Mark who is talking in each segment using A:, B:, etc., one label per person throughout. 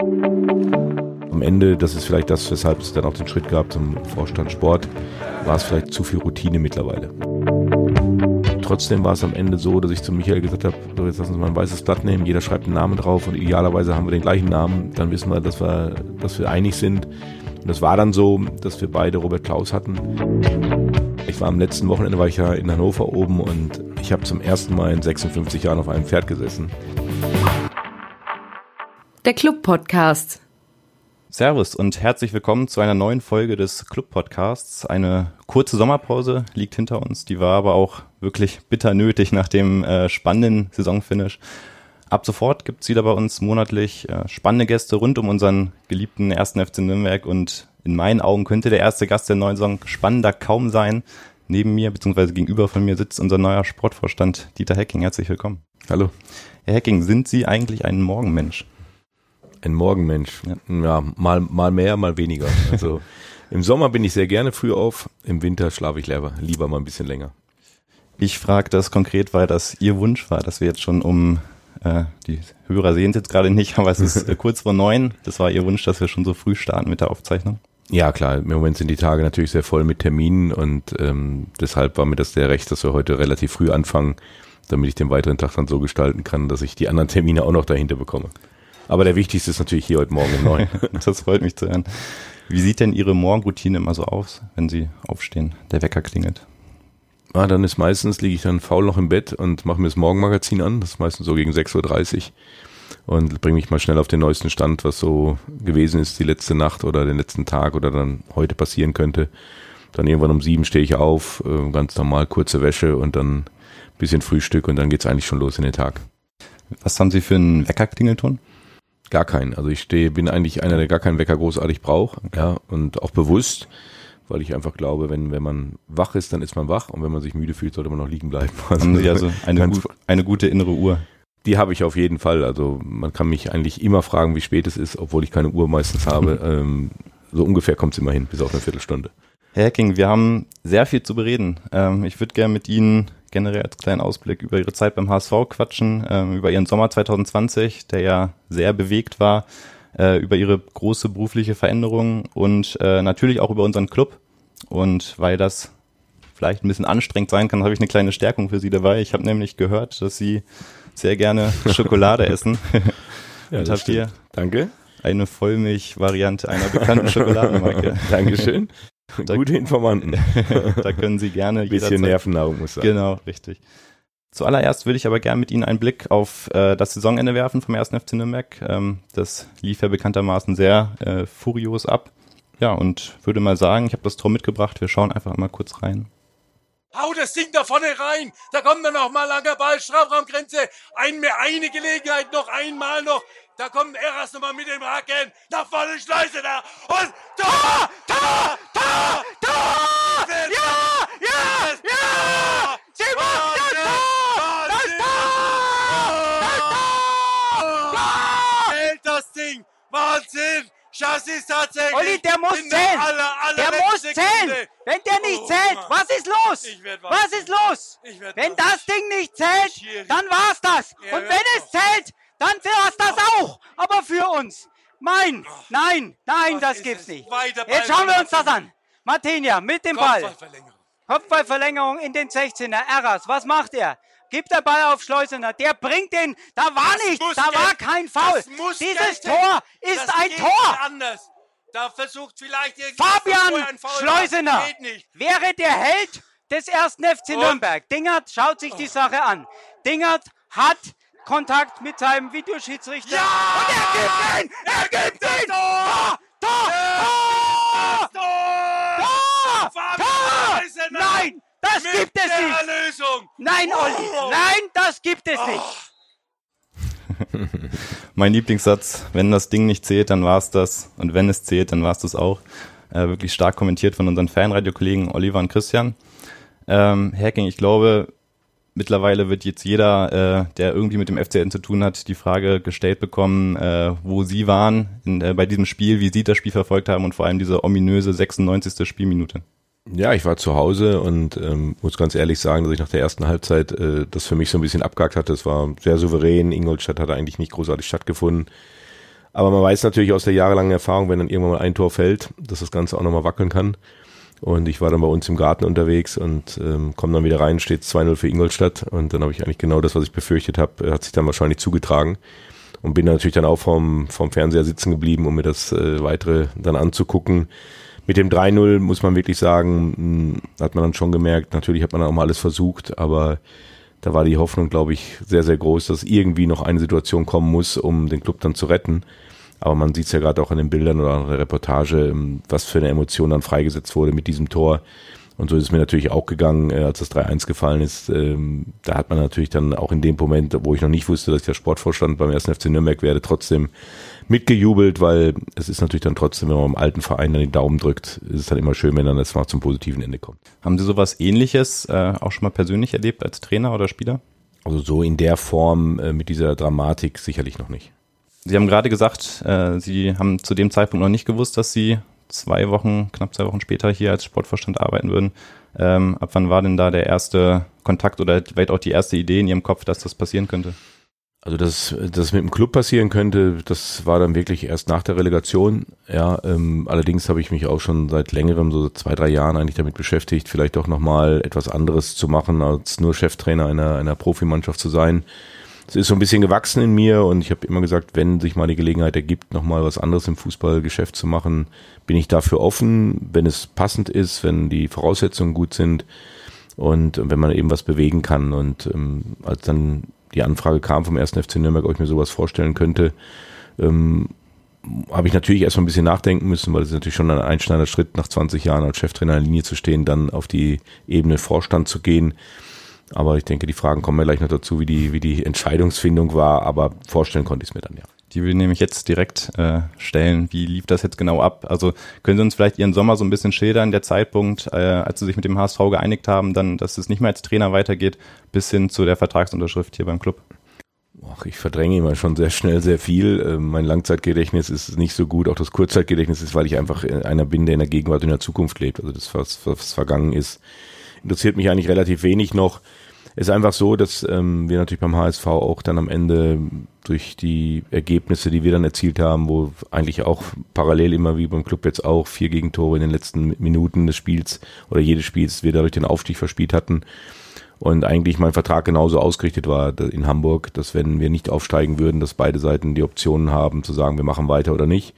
A: Am Ende, das ist vielleicht das, weshalb es dann auch den Schritt gab zum Vorstand Sport, war es vielleicht zu viel Routine mittlerweile. Trotzdem war es am Ende so, dass ich zu Michael gesagt habe, so jetzt lassen Sie mal ein weißes Blatt nehmen, jeder schreibt einen Namen drauf und idealerweise haben wir den gleichen Namen, dann wissen wir, dass wir, dass wir einig sind. Und das war dann so, dass wir beide Robert Klaus hatten. Ich war am letzten Wochenende, war ich ja in Hannover oben und ich habe zum ersten Mal in 56 Jahren auf einem Pferd gesessen.
B: Der Club Podcast.
C: Servus und herzlich willkommen zu einer neuen Folge des Club Podcasts. Eine kurze Sommerpause liegt hinter uns, die war aber auch wirklich bitter nötig nach dem äh, spannenden Saisonfinish. Ab sofort gibt's wieder bei uns monatlich äh, spannende Gäste rund um unseren geliebten ersten FC Nürnberg und in meinen Augen könnte der erste Gast der neuen Saison spannender kaum sein. Neben mir bzw. gegenüber von mir sitzt unser neuer Sportvorstand Dieter Hecking. Herzlich willkommen.
A: Hallo.
C: Herr Hecking, sind Sie eigentlich ein Morgenmensch?
A: Ein Morgenmensch. Ja, ja mal, mal mehr, mal weniger. Also im Sommer bin ich sehr gerne früh auf, im Winter schlafe ich lieber, lieber mal ein bisschen länger.
C: Ich frage das konkret, weil das Ihr Wunsch war, dass wir jetzt schon um äh, die Hörer sehen es jetzt gerade nicht, aber es ist äh, kurz vor neun. Das war Ihr Wunsch, dass wir schon so früh starten mit der Aufzeichnung.
A: Ja, klar. Im Moment sind die Tage natürlich sehr voll mit Terminen und ähm, deshalb war mir das sehr recht, dass wir heute relativ früh anfangen, damit ich den weiteren Tag dann so gestalten kann, dass ich die anderen Termine auch noch dahinter bekomme. Aber der wichtigste ist natürlich hier heute Morgen um neun.
C: das freut mich zu hören. Wie sieht denn Ihre Morgenroutine immer so aus, wenn Sie aufstehen, der Wecker klingelt?
A: Ah, dann ist meistens, liege ich dann faul noch im Bett und mache mir das Morgenmagazin an. Das ist meistens so gegen 6.30 Uhr und bringe mich mal schnell auf den neuesten Stand, was so gewesen ist die letzte Nacht oder den letzten Tag oder dann heute passieren könnte. Dann irgendwann um sieben stehe ich auf, äh, ganz normal kurze Wäsche und dann bisschen Frühstück und dann geht's eigentlich schon los in den Tag.
C: Was haben Sie für einen Weckerklingelton?
A: Gar keinen. Also ich stehe, bin eigentlich einer, der gar keinen Wecker großartig braucht, ja, und auch bewusst, weil ich einfach glaube, wenn, wenn man wach ist, dann ist man wach und wenn man sich müde fühlt, sollte man noch liegen bleiben.
C: Also, also eine, gu eine gute innere Uhr?
A: Die habe ich auf jeden Fall. Also man kann mich eigentlich immer fragen, wie spät es ist, obwohl ich keine Uhr meistens habe. ähm, so ungefähr kommt es immer hin, bis auf eine Viertelstunde.
C: Herr Hacking, wir haben sehr viel zu bereden. Ähm, ich würde gerne mit Ihnen generell als kleinen Ausblick über Ihre Zeit beim HSV quatschen, ähm, über Ihren Sommer 2020, der ja sehr bewegt war, äh, über Ihre große berufliche Veränderung und äh, natürlich auch über unseren Club. Und weil das vielleicht ein bisschen anstrengend sein kann, habe ich eine kleine Stärkung für Sie dabei. Ich habe nämlich gehört, dass Sie sehr gerne Schokolade essen.
A: ja, und habe hier Danke.
C: eine Vollmilch-Variante einer bekannten Schokoladenmarke.
A: Dankeschön.
C: Da, Gute Informanten. da können Sie gerne.
A: Ein bisschen Nervennahrung muss sein.
C: Genau, richtig. Zuallererst würde ich aber gerne mit Ihnen einen Blick auf äh, das Saisonende werfen vom 1. FC Nürnberg. Ähm, das lief ja bekanntermaßen sehr äh, furios ab. Ja, und würde mal sagen, ich habe das Tor mitgebracht. Wir schauen einfach mal kurz rein.
D: Hau das Ding da vorne rein. Da kommt dann noch mal langer Ball, Strafraumgrenze. Ein, eine Gelegenheit noch, einmal noch. Da kommt Eras nochmal mit dem Haken. Nach vorne Schleuse da. Und Tor! Tor! Tor! Tor! Ja! Ja! Ja! Simon! Das Tor! Das Tor! Das Tor! Hält das Ding! Wahnsinn! Chassis tatsächlich.
E: Olli, der muss zählen. Aller, aller der muss zählen. Wenn der nicht oh, zählt, was ist los? Was ist los? Wenn das Ding nicht zählt, dann war's das. Und wenn es zählt, dann war's das auch. Aber für uns. Mein, nein, nein, das gibt's nicht. Jetzt schauen wir uns das an. Martinia mit dem Ball. Kopfballverlängerung in den 16er. Erras, was macht er? Gibt der Ball auf Schleusener. Der bringt den. Da war das nichts. Da war kein Foul. Dieses Tor ist ein Tor.
D: Anders. Da versucht vielleicht
E: Fabian Schleusener wäre der Held des ersten FC Nürnberg. Dingert schaut sich die Sache an. Dingert hat Kontakt mit seinem Videoschiedsrichter.
D: Ja!
E: Und er gibt ihn! Er gibt ihn! Tor! Tor! Tor! Tor! Tor! Tor! Nein! Das Mit gibt es nicht!
D: Erlösung.
E: Nein, Olli! Nein, das gibt es oh.
C: nicht! mein Lieblingssatz, wenn das Ding nicht zählt, dann war es das. Und wenn es zählt, dann war es das auch. Äh, wirklich stark kommentiert von unseren Fanradiokollegen Oliver und Christian. Ähm, Hacking, ich glaube, mittlerweile wird jetzt jeder, äh, der irgendwie mit dem FCN zu tun hat, die Frage gestellt bekommen, äh, wo sie waren in, äh, bei diesem Spiel, wie sie das Spiel verfolgt haben und vor allem diese ominöse 96. Spielminute.
A: Ja, ich war zu Hause und ähm, muss ganz ehrlich sagen, dass ich nach der ersten Halbzeit äh, das für mich so ein bisschen abgehakt hatte. Es war sehr souverän. Ingolstadt hat eigentlich nicht großartig stattgefunden. Aber man weiß natürlich aus der jahrelangen Erfahrung, wenn dann irgendwann mal ein Tor fällt, dass das Ganze auch nochmal wackeln kann. Und ich war dann bei uns im Garten unterwegs und ähm, komme dann wieder rein, steht 2-0 für Ingolstadt. Und dann habe ich eigentlich genau das, was ich befürchtet habe, hat sich dann wahrscheinlich zugetragen. Und bin dann natürlich dann auch vom, vom Fernseher sitzen geblieben, um mir das äh, weitere dann anzugucken. Mit dem 3-0 muss man wirklich sagen, mh, hat man dann schon gemerkt, natürlich hat man dann auch mal alles versucht, aber da war die Hoffnung, glaube ich, sehr, sehr groß, dass irgendwie noch eine Situation kommen muss, um den Club dann zu retten. Aber man sieht es ja gerade auch an den Bildern oder an der Reportage, ähm, was für eine Emotion dann freigesetzt wurde mit diesem Tor. Und so ist es mir natürlich auch gegangen, äh, als das 3-1 gefallen ist. Ähm, da hat man natürlich dann auch in dem Moment, wo ich noch nicht wusste, dass ich der Sportvorstand beim 1. FC Nürnberg werde, trotzdem mitgejubelt, weil es ist natürlich dann trotzdem, wenn man im alten Verein dann den Daumen drückt, ist es dann immer schön, wenn dann das mal zum positiven Ende kommt.
C: Haben Sie sowas ähnliches äh, auch schon mal persönlich erlebt als Trainer oder Spieler?
A: Also so in der Form äh, mit dieser Dramatik sicherlich noch nicht.
C: Sie haben gerade gesagt, äh, Sie haben zu dem Zeitpunkt noch nicht gewusst, dass Sie zwei Wochen, knapp zwei Wochen später hier als Sportvorstand arbeiten würden. Ähm, ab wann war denn da der erste Kontakt oder vielleicht auch die erste Idee in Ihrem Kopf, dass das passieren könnte?
A: Also dass das mit dem Club passieren könnte, das war dann wirklich erst nach der Relegation. Ja, ähm, allerdings habe ich mich auch schon seit längerem, so zwei drei Jahren eigentlich damit beschäftigt, vielleicht auch noch mal etwas anderes zu machen, als nur Cheftrainer einer einer Profimannschaft zu sein. Es ist so ein bisschen gewachsen in mir und ich habe immer gesagt, wenn sich mal die Gelegenheit ergibt, noch mal was anderes im Fußballgeschäft zu machen, bin ich dafür offen, wenn es passend ist, wenn die Voraussetzungen gut sind und wenn man eben was bewegen kann. Und ähm, als dann die Anfrage kam vom 1. FC Nürnberg, ob ich mir sowas vorstellen könnte, ähm, habe ich natürlich erstmal ein bisschen nachdenken müssen, weil es natürlich schon ein einschneidender Schritt, nach 20 Jahren als Cheftrainer in der Linie zu stehen, dann auf die Ebene Vorstand zu gehen. Aber ich denke, die Fragen kommen ja gleich noch dazu, wie die, wie die Entscheidungsfindung war, aber vorstellen konnte ich es mir dann ja.
C: Die will nämlich jetzt direkt äh, stellen. Wie lief das jetzt genau ab? Also können Sie uns vielleicht Ihren Sommer so ein bisschen schildern, der Zeitpunkt, äh, als Sie sich mit dem HSV geeinigt haben, dann, dass es nicht mehr als Trainer weitergeht, bis hin zu der Vertragsunterschrift hier beim Club?
A: Ach, ich verdränge immer schon sehr schnell sehr viel. Ähm, mein Langzeitgedächtnis ist nicht so gut, auch das Kurzzeitgedächtnis ist, weil ich einfach einer bin, der in der Gegenwart und in der Zukunft lebt. Also das, was, was vergangen ist, interessiert mich eigentlich relativ wenig noch ist einfach so, dass ähm, wir natürlich beim HSV auch dann am Ende durch die Ergebnisse, die wir dann erzielt haben, wo eigentlich auch parallel immer wie beim Club jetzt auch vier Gegentore in den letzten Minuten des Spiels oder jedes Spiels wir dadurch den Aufstieg verspielt hatten und eigentlich mein Vertrag genauso ausgerichtet war in Hamburg, dass wenn wir nicht aufsteigen würden, dass beide Seiten die Optionen haben zu sagen, wir machen weiter oder nicht.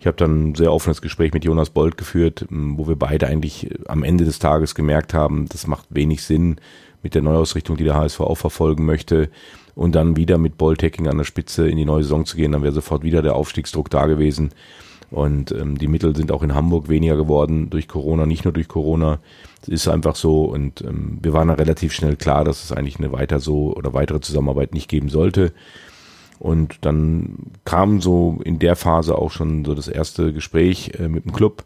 A: Ich habe dann ein sehr offenes Gespräch mit Jonas Bold geführt, wo wir beide eigentlich am Ende des Tages gemerkt haben, das macht wenig Sinn, mit der Neuausrichtung, die der HSV auch verfolgen möchte. Und dann wieder mit Bolltecking an der Spitze in die neue Saison zu gehen, dann wäre sofort wieder der Aufstiegsdruck da gewesen. Und ähm, die Mittel sind auch in Hamburg weniger geworden durch Corona, nicht nur durch Corona. Es ist einfach so. Und ähm, wir waren da relativ schnell klar, dass es eigentlich eine weiter so oder weitere Zusammenarbeit nicht geben sollte. Und dann kam so in der Phase auch schon so das erste Gespräch äh, mit dem Club.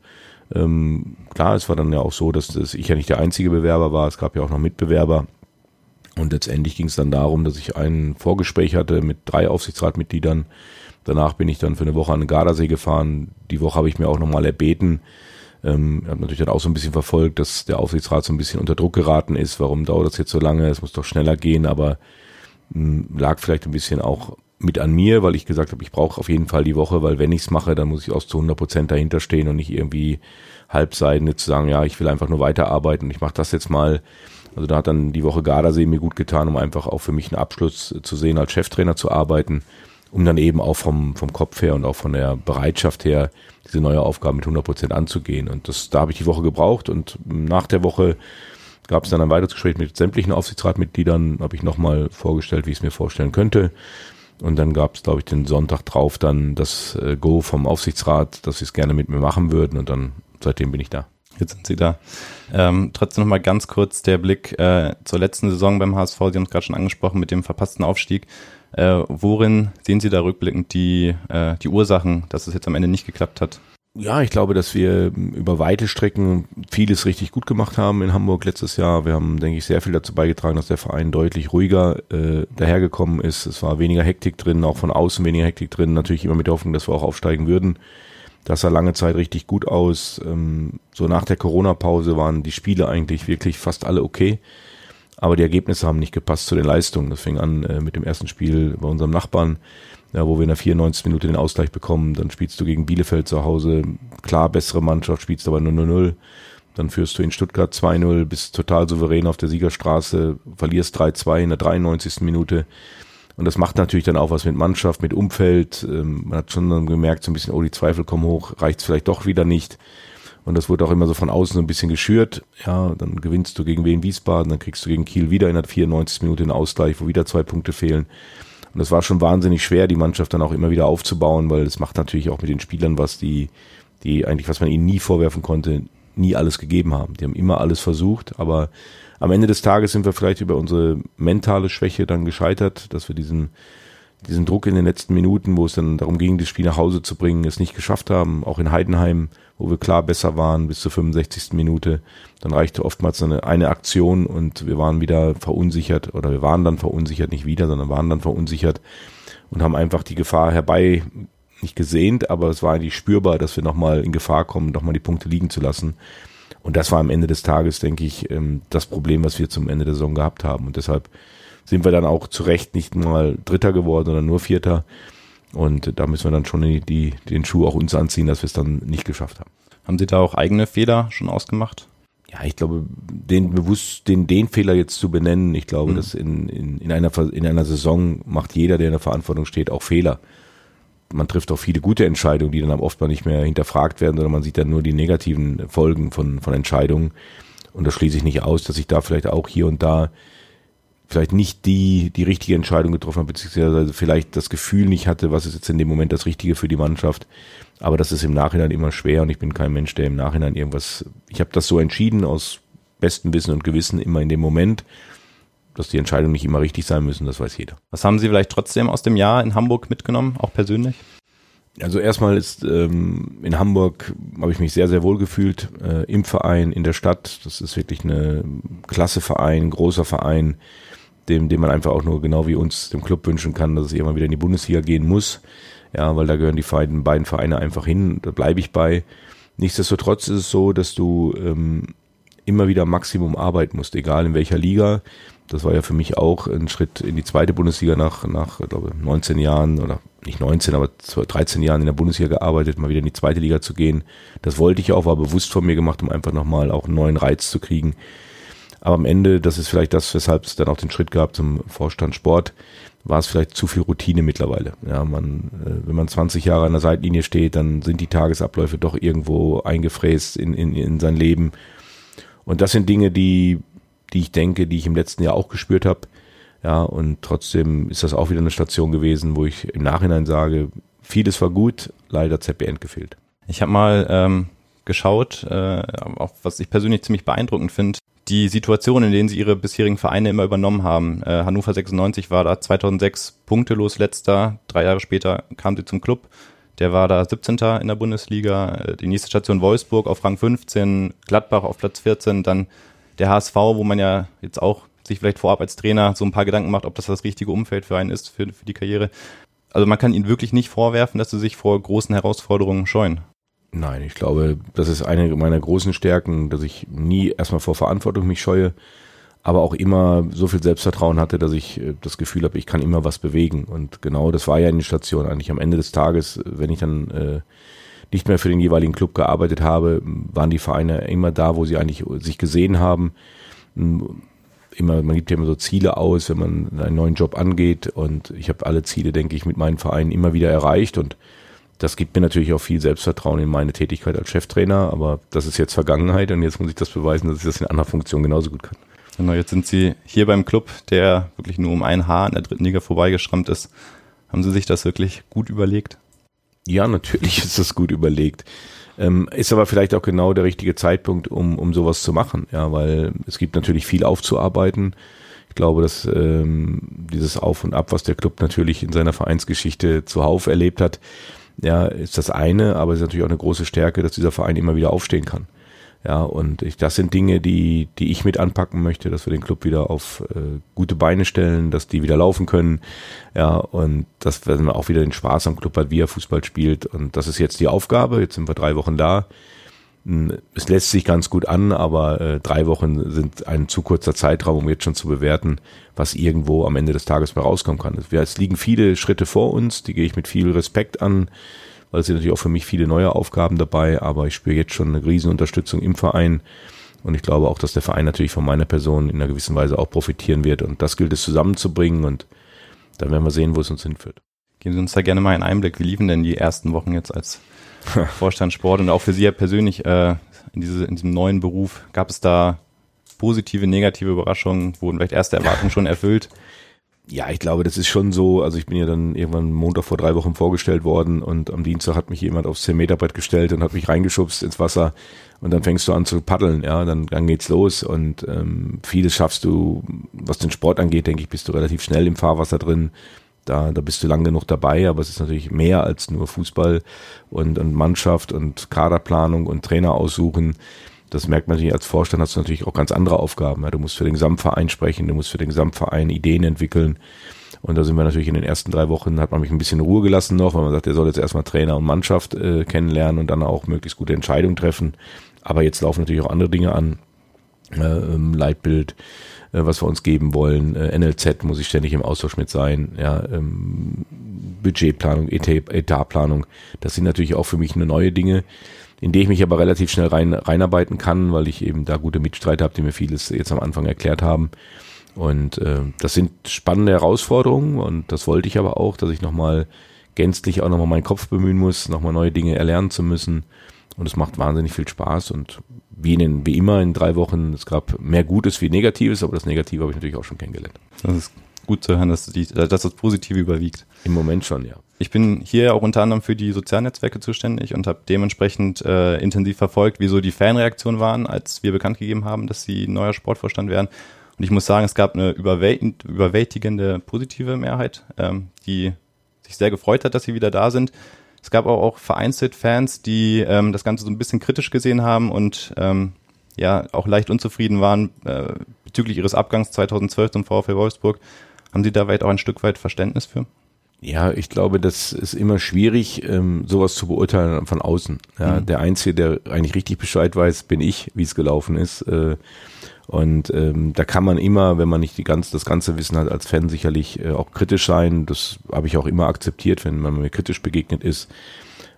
A: Ähm, klar, es war dann ja auch so, dass, dass ich ja nicht der einzige Bewerber war, es gab ja auch noch Mitbewerber. Und letztendlich ging es dann darum, dass ich ein Vorgespräch hatte mit drei Aufsichtsratmitgliedern. Danach bin ich dann für eine Woche an den Gardasee gefahren. Die Woche habe ich mir auch nochmal erbeten. Ähm, habe natürlich dann auch so ein bisschen verfolgt, dass der Aufsichtsrat so ein bisschen unter Druck geraten ist. Warum dauert das jetzt so lange? Es muss doch schneller gehen, aber mh, hm, lag vielleicht ein bisschen auch mit an mir, weil ich gesagt habe, ich brauche auf jeden Fall die Woche, weil wenn ich es mache, dann muss ich auch zu 100 Prozent dahinter stehen und nicht irgendwie halbseidene zu sagen, ja, ich will einfach nur weiterarbeiten und ich mache das jetzt mal. Also da hat dann die Woche Gardasee mir gut getan, um einfach auch für mich einen Abschluss zu sehen, als Cheftrainer zu arbeiten, um dann eben auch vom, vom Kopf her und auch von der Bereitschaft her diese neue Aufgabe mit 100 Prozent anzugehen. Und das, da habe ich die Woche gebraucht und nach der Woche gab es dann ein weiteres Gespräch mit sämtlichen Aufsichtsratmitgliedern, habe ich nochmal vorgestellt, wie ich es mir vorstellen könnte. Und dann gab es, glaube ich, den Sonntag drauf dann das äh, Go vom Aufsichtsrat, dass sie es gerne mit mir machen würden. Und dann seitdem bin ich da.
C: Jetzt sind Sie da. Ähm, trotzdem noch mal ganz kurz der Blick äh, zur letzten Saison beim HSV. Sie haben es gerade schon angesprochen mit dem verpassten Aufstieg. Äh, worin sehen Sie da rückblickend die, äh, die Ursachen, dass es jetzt am Ende nicht geklappt hat?
A: Ja, ich glaube, dass wir über weite Strecken vieles richtig gut gemacht haben in Hamburg letztes Jahr. Wir haben, denke ich, sehr viel dazu beigetragen, dass der Verein deutlich ruhiger äh, dahergekommen ist. Es war weniger Hektik drin, auch von außen weniger Hektik drin. Natürlich immer mit der Hoffnung, dass wir auch aufsteigen würden. Das sah lange Zeit richtig gut aus. Ähm, so nach der Corona-Pause waren die Spiele eigentlich wirklich fast alle okay. Aber die Ergebnisse haben nicht gepasst zu den Leistungen. Das fing an äh, mit dem ersten Spiel bei unserem Nachbarn ja, wo wir in der 94. Minute den Ausgleich bekommen. Dann spielst du gegen Bielefeld zu Hause, klar bessere Mannschaft, spielst aber nur 0-0. Dann führst du in Stuttgart 2-0, bist total souverän auf der Siegerstraße, verlierst 3-2 in der 93. Minute. Und das macht natürlich dann auch was mit Mannschaft, mit Umfeld. Ähm, man hat schon gemerkt, so ein bisschen, oh, die Zweifel kommen hoch, reicht es vielleicht doch wieder nicht. Und das wurde auch immer so von außen so ein bisschen geschürt. Ja, dann gewinnst du gegen Wien Wiesbaden, dann kriegst du gegen Kiel wieder in der 94. Minute einen Ausgleich, wo wieder zwei Punkte fehlen. Und das war schon wahnsinnig schwer, die Mannschaft dann auch immer wieder aufzubauen, weil es macht natürlich auch mit den Spielern was, die, die eigentlich, was man ihnen nie vorwerfen konnte, nie alles gegeben haben. Die haben immer alles versucht, aber am Ende des Tages sind wir vielleicht über unsere mentale Schwäche dann gescheitert, dass wir diesen, diesen Druck in den letzten Minuten, wo es dann darum ging, das Spiel nach Hause zu bringen, es nicht geschafft haben. Auch in Heidenheim, wo wir klar besser waren bis zur 65. Minute. Dann reichte oftmals eine, eine Aktion und wir waren wieder verunsichert oder wir waren dann verunsichert, nicht wieder, sondern waren dann verunsichert und haben einfach die Gefahr herbei nicht gesehnt, aber es war eigentlich spürbar, dass wir nochmal in Gefahr kommen, nochmal die Punkte liegen zu lassen. Und das war am Ende des Tages, denke ich, ähm, das Problem, was wir zum Ende der Saison gehabt haben. Und deshalb sind wir dann auch zu Recht nicht mal Dritter geworden, sondern nur Vierter. Und da müssen wir dann schon die, die, den Schuh auch uns anziehen, dass wir es dann nicht geschafft haben.
C: Haben Sie da auch eigene Fehler schon ausgemacht?
A: Ja, ich glaube, den bewusst, den, den Fehler jetzt zu benennen, ich glaube, mhm. dass in, in, in, einer, in einer Saison macht jeder, der in der Verantwortung steht, auch Fehler man trifft auch viele gute Entscheidungen, die dann oft mal nicht mehr hinterfragt werden, sondern man sieht dann nur die negativen Folgen von, von Entscheidungen. Und das schließe ich nicht aus, dass ich da vielleicht auch hier und da vielleicht nicht die, die richtige Entscheidung getroffen habe, beziehungsweise vielleicht das Gefühl nicht hatte, was ist jetzt in dem Moment das Richtige für die Mannschaft. Aber das ist im Nachhinein immer schwer und ich bin kein Mensch, der im Nachhinein irgendwas, ich habe das so entschieden aus bestem Wissen und Gewissen immer in dem Moment dass die Entscheidungen nicht immer richtig sein müssen, das weiß jeder.
C: Was haben Sie vielleicht trotzdem aus dem Jahr in Hamburg mitgenommen, auch persönlich?
A: Also erstmal ist ähm, in Hamburg habe ich mich sehr, sehr wohl gefühlt äh, im Verein, in der Stadt. Das ist wirklich eine klasse Verein, großer Verein, dem, dem man einfach auch nur genau wie uns dem Club wünschen kann, dass es irgendwann wieder in die Bundesliga gehen muss. Ja, weil da gehören die beiden, beiden Vereine einfach hin. Da bleibe ich bei. Nichtsdestotrotz ist es so, dass du ähm, immer wieder Maximum arbeiten musst, egal in welcher Liga das war ja für mich auch ein Schritt in die zweite Bundesliga nach, nach glaube 19 Jahren oder nicht 19, aber 13 Jahren in der Bundesliga gearbeitet, mal wieder in die zweite Liga zu gehen. Das wollte ich auch, war bewusst von mir gemacht, um einfach nochmal auch einen neuen Reiz zu kriegen. Aber am Ende, das ist vielleicht das, weshalb es dann auch den Schritt gab zum Vorstand Sport, war es vielleicht zu viel Routine mittlerweile. Ja, man, äh, wenn man 20 Jahre an der Seitlinie steht, dann sind die Tagesabläufe doch irgendwo eingefräst in, in, in sein Leben. Und das sind Dinge, die die ich denke, die ich im letzten Jahr auch gespürt habe. Ja, und trotzdem ist das auch wieder eine Station gewesen, wo ich im Nachhinein sage, vieles war gut, leider ZBN gefehlt.
C: Ich habe mal ähm, geschaut, äh, auch was ich persönlich ziemlich beeindruckend finde, die Situation, in denen sie ihre bisherigen Vereine immer übernommen haben. Äh, Hannover 96 war da 2006 punktelos letzter, drei Jahre später kam sie zum Club. Der war da 17. in der Bundesliga, äh, die nächste Station Wolfsburg auf Rang 15, Gladbach auf Platz 14, dann der HSV, wo man ja jetzt auch sich vielleicht vorab als Trainer so ein paar Gedanken macht, ob das das richtige Umfeld für einen ist, für, für die Karriere. Also man kann ihnen wirklich nicht vorwerfen, dass sie sich vor großen Herausforderungen scheuen.
A: Nein, ich glaube, das ist eine meiner großen Stärken, dass ich nie erstmal vor Verantwortung mich scheue, aber auch immer so viel Selbstvertrauen hatte, dass ich äh, das Gefühl habe, ich kann immer was bewegen. Und genau das war ja in der Station eigentlich. Am Ende des Tages, wenn ich dann äh, nicht mehr für den jeweiligen Club gearbeitet habe, waren die Vereine immer da, wo sie eigentlich sich gesehen haben. Immer, man gibt ja immer so Ziele aus, wenn man einen neuen Job angeht und ich habe alle Ziele, denke ich, mit meinen Vereinen immer wieder erreicht und das gibt mir natürlich auch viel Selbstvertrauen in meine Tätigkeit als Cheftrainer, aber das ist jetzt Vergangenheit und jetzt muss ich das beweisen, dass ich das in anderer Funktion genauso gut kann.
C: Genau, jetzt sind Sie hier beim Club, der wirklich nur um ein Haar in der dritten Liga vorbeigeschrammt ist. Haben Sie sich das wirklich gut überlegt?
A: Ja, natürlich ist das gut überlegt. Ähm, ist aber vielleicht auch genau der richtige Zeitpunkt, um, um sowas zu machen, ja, weil es gibt natürlich viel aufzuarbeiten. Ich glaube, dass ähm, dieses Auf und Ab, was der Club natürlich in seiner Vereinsgeschichte zuhauf erlebt hat, ja, ist das eine, aber es ist natürlich auch eine große Stärke, dass dieser Verein immer wieder aufstehen kann. Ja, und ich, das sind Dinge, die, die ich mit anpacken möchte, dass wir den Club wieder auf äh, gute Beine stellen, dass die wieder laufen können. Ja, und dass wir auch wieder den Spaß am Club hat, wie er Fußball spielt. Und das ist jetzt die Aufgabe. Jetzt sind wir drei Wochen da. es lässt sich ganz gut an, aber äh, drei Wochen sind ein zu kurzer Zeitraum, um jetzt schon zu bewerten, was irgendwo am Ende des Tages bei rauskommen kann. Es liegen viele Schritte vor uns, die gehe ich mit viel Respekt an, weil es sind natürlich auch für mich viele neue Aufgaben dabei, aber ich spüre jetzt schon eine Riesenunterstützung im Verein. Und ich glaube auch, dass der Verein natürlich von meiner Person in einer gewissen Weise auch profitieren wird. Und das gilt es zusammenzubringen und dann werden wir sehen, wo es uns hinführt.
C: Geben Sie uns da gerne mal einen Einblick. Wie liefen denn die ersten Wochen jetzt als Vorstand Sport und auch für Sie ja persönlich äh, in, diese, in diesem neuen Beruf? Gab es da positive, negative Überraschungen? Wurden vielleicht erste Erwartungen schon erfüllt?
A: Ja, ich glaube, das ist schon so. Also ich bin ja dann irgendwann Montag vor drei Wochen vorgestellt worden und am Dienstag hat mich jemand aufs 10-Meter-Brett gestellt und hat mich reingeschubst ins Wasser und dann fängst du an zu paddeln, ja, dann, dann geht's los und ähm, vieles schaffst du, was den Sport angeht, denke ich, bist du relativ schnell im Fahrwasser drin. Da, da bist du lang genug dabei, aber es ist natürlich mehr als nur Fußball und, und Mannschaft und Kaderplanung und Trainer aussuchen. Das merkt man natürlich als Vorstand, hast du natürlich auch ganz andere Aufgaben. Ja. Du musst für den Gesamtverein sprechen, du musst für den Gesamtverein Ideen entwickeln. Und da sind wir natürlich in den ersten drei Wochen, hat man mich ein bisschen Ruhe gelassen noch, weil man sagt, er soll jetzt erstmal Trainer und Mannschaft äh, kennenlernen und dann auch möglichst gute Entscheidungen treffen. Aber jetzt laufen natürlich auch andere Dinge an. Äh, ähm, Leitbild, äh, was wir uns geben wollen. Äh, NLZ muss ich ständig im Austausch mit sein. Ja, ähm, Budgetplanung, Etatplanung. Das sind natürlich auch für mich eine neue Dinge, in die ich mich aber relativ schnell rein, reinarbeiten kann, weil ich eben da gute Mitstreiter habe, die mir vieles jetzt am Anfang erklärt haben. Und äh, das sind spannende Herausforderungen und das wollte ich aber auch, dass ich nochmal gänzlich auch nochmal meinen Kopf bemühen muss, nochmal neue Dinge erlernen zu müssen. Und es macht wahnsinnig viel Spaß und wie, in wie immer in drei Wochen, es gab mehr Gutes wie Negatives, aber das Negative habe ich natürlich auch schon kennengelernt.
C: Das ist gut zu hören, dass, die, dass das Positive überwiegt.
A: Im Moment schon, ja.
C: Ich bin hier auch unter anderem für die Sozialnetzwerke zuständig und habe dementsprechend äh, intensiv verfolgt, wieso die Fanreaktionen waren, als wir bekannt gegeben haben, dass sie neuer Sportvorstand werden. Und ich muss sagen, es gab eine überwältigende positive Mehrheit, ähm, die sich sehr gefreut hat, dass sie wieder da sind. Es gab auch, auch vereinzelt Fans, die ähm, das Ganze so ein bisschen kritisch gesehen haben und ähm, ja auch leicht unzufrieden waren äh, bezüglich ihres Abgangs 2012 zum VfL Wolfsburg. Haben Sie da weit auch ein Stück weit Verständnis für?
A: Ja, ich glaube, das ist immer schwierig, ähm, sowas zu beurteilen von außen. Ja, mhm. Der Einzige, der eigentlich richtig Bescheid weiß, bin ich, wie es gelaufen ist. Äh, und ähm, da kann man immer, wenn man nicht die ganze, das ganze Wissen hat, als Fan sicherlich äh, auch kritisch sein. Das habe ich auch immer akzeptiert, wenn man mir kritisch begegnet ist.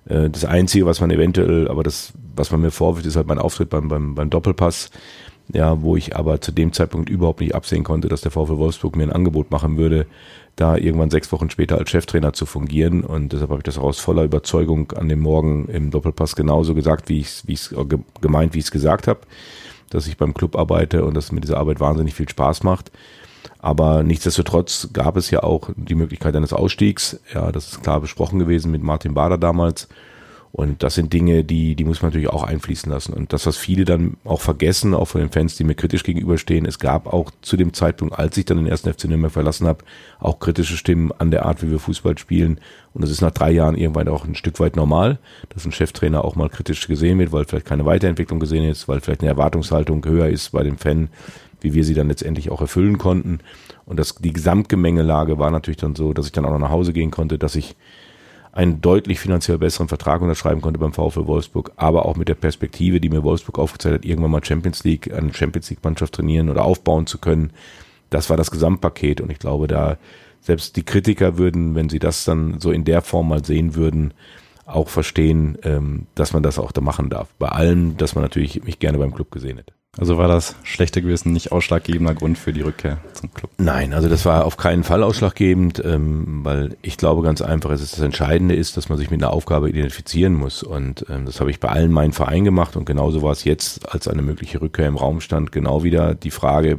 A: Äh, das Einzige, was man eventuell, aber das, was man mir vorwirft, ist halt mein Auftritt beim, beim, beim Doppelpass. Ja, wo ich aber zu dem Zeitpunkt überhaupt nicht absehen konnte, dass der VfL Wolfsburg mir ein Angebot machen würde, da irgendwann sechs Wochen später als Cheftrainer zu fungieren. Und deshalb habe ich das auch aus voller Überzeugung an dem Morgen im Doppelpass genauso gesagt, wie ich es wie ich's gemeint, wie ich es gesagt habe dass ich beim Club arbeite und dass mir diese Arbeit wahnsinnig viel Spaß macht. Aber nichtsdestotrotz gab es ja auch die Möglichkeit eines Ausstiegs. Ja, das ist klar besprochen gewesen mit Martin Bader damals. Und das sind Dinge, die, die muss man natürlich auch einfließen lassen. Und das, was viele dann auch vergessen, auch von den Fans, die mir kritisch gegenüberstehen, es gab auch zu dem Zeitpunkt, als ich dann den ersten FC Nürnberg verlassen habe, auch kritische Stimmen an der Art, wie wir Fußball spielen. Und das ist nach drei Jahren irgendwann auch ein Stück weit normal, dass ein Cheftrainer auch mal kritisch gesehen wird, weil vielleicht keine Weiterentwicklung gesehen ist, weil vielleicht eine Erwartungshaltung höher ist bei dem Fan, wie wir sie dann letztendlich auch erfüllen konnten. Und das, die Gesamtgemengelage war natürlich dann so, dass ich dann auch noch nach Hause gehen konnte, dass ich einen deutlich finanziell besseren Vertrag unterschreiben konnte beim VfL Wolfsburg, aber auch mit der Perspektive, die mir Wolfsburg aufgezeigt hat, irgendwann mal Champions League, eine Champions League Mannschaft trainieren oder aufbauen zu können. Das war das Gesamtpaket und ich glaube, da selbst die Kritiker würden, wenn sie das dann so in der Form mal sehen würden, auch verstehen, ähm, dass man das auch da machen darf. Bei allem, dass man natürlich mich gerne beim Club gesehen hätte.
C: Also war das schlechte Gewissen nicht ausschlaggebender Grund für die Rückkehr zum Club?
A: Nein, also das war auf keinen Fall ausschlaggebend, ähm, weil ich glaube ganz einfach, es ist das Entscheidende ist, dass man sich mit einer Aufgabe identifizieren muss. Und ähm, das habe ich bei allen meinen Vereinen gemacht und genauso war es jetzt, als eine mögliche Rückkehr im Raum stand, genau wieder die Frage,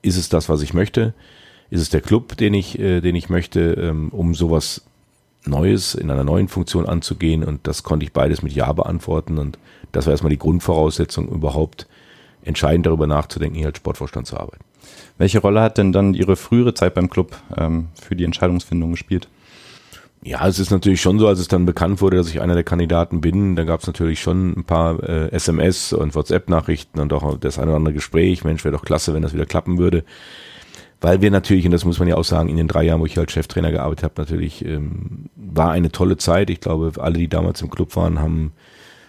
A: ist es das, was ich möchte? Ist es der Club, den ich, äh, den ich möchte, ähm, um sowas Neues in einer neuen Funktion anzugehen? Und das konnte ich beides mit Ja beantworten. Und das war erstmal die Grundvoraussetzung überhaupt entscheidend darüber nachzudenken, hier als Sportvorstand zu arbeiten.
C: Welche Rolle hat denn dann Ihre frühere Zeit beim Club ähm, für die Entscheidungsfindung gespielt?
A: Ja, es ist natürlich schon so, als es dann bekannt wurde, dass ich einer der Kandidaten bin, da gab es natürlich schon ein paar äh, SMS und WhatsApp-Nachrichten und auch das eine oder andere Gespräch. Mensch, wäre doch klasse, wenn das wieder klappen würde. Weil wir natürlich, und das muss man ja auch sagen, in den drei Jahren, wo ich als Cheftrainer gearbeitet habe, natürlich ähm, war eine tolle Zeit. Ich glaube, alle, die damals im Club waren, haben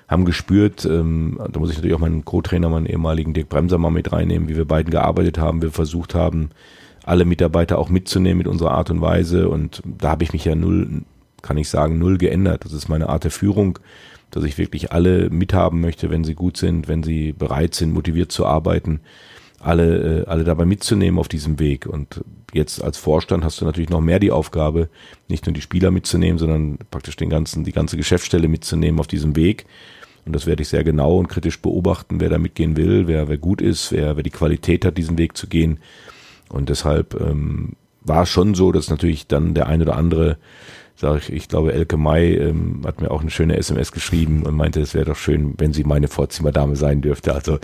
A: haben gespürt, ähm, da muss ich natürlich auch meinen Co-Trainer, meinen ehemaligen Dirk Bremser mal mit reinnehmen, wie wir beiden gearbeitet haben, wir versucht haben, alle Mitarbeiter auch mitzunehmen mit unserer Art und Weise. Und da habe ich mich ja null, kann ich sagen, null geändert. Das ist meine Art der Führung, dass ich wirklich alle mithaben möchte, wenn sie gut sind, wenn sie bereit sind, motiviert zu arbeiten, alle, äh, alle dabei mitzunehmen auf diesem Weg. Und jetzt als Vorstand hast du natürlich noch mehr die Aufgabe, nicht nur die Spieler mitzunehmen, sondern praktisch den ganzen, die ganze Geschäftsstelle mitzunehmen auf diesem Weg. Und das werde ich sehr genau und kritisch beobachten, wer da mitgehen will, wer, wer gut ist, wer, wer die Qualität hat, diesen Weg zu gehen. Und deshalb ähm, war es schon so, dass natürlich dann der ein oder andere, sage ich, ich glaube, Elke Mai ähm, hat mir auch eine schöne SMS geschrieben und meinte, es wäre doch schön, wenn sie meine Vorzimmerdame sein dürfte. Also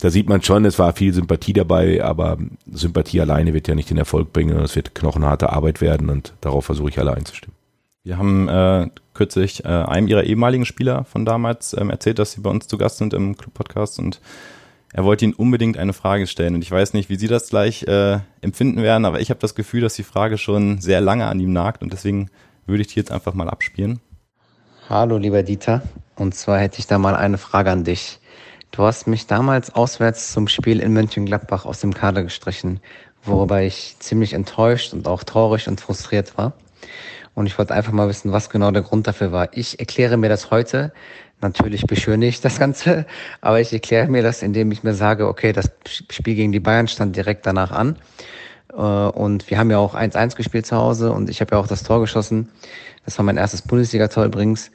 A: da sieht man schon, es war viel Sympathie dabei, aber Sympathie alleine wird ja nicht den Erfolg bringen, es wird knochenharte Arbeit werden und darauf versuche ich alle einzustimmen.
C: Wir haben äh, kürzlich äh, einem ihrer ehemaligen Spieler von damals ähm, erzählt, dass sie bei uns zu Gast sind im Club-Podcast und er wollte Ihnen unbedingt eine Frage stellen. Und ich weiß nicht, wie Sie das gleich äh, empfinden werden, aber ich habe das Gefühl, dass die Frage schon sehr lange an ihm nagt und deswegen würde ich die jetzt einfach mal abspielen.
F: Hallo, lieber Dieter. Und zwar hätte ich da mal eine Frage an dich. Du hast mich damals auswärts zum Spiel in Mönchengladbach aus dem Kader gestrichen, worüber ich ziemlich enttäuscht und auch traurig und frustriert war. Und ich wollte einfach mal wissen, was genau der Grund dafür war. Ich erkläre mir das heute. Natürlich beschöne ich das Ganze, aber ich erkläre mir das, indem ich mir sage, okay, das Spiel gegen die Bayern stand direkt danach an. Äh, und wir haben ja auch 1-1 gespielt zu Hause und ich habe ja auch das Tor geschossen. Das war mein erstes Bundesliga-Tor übrigens.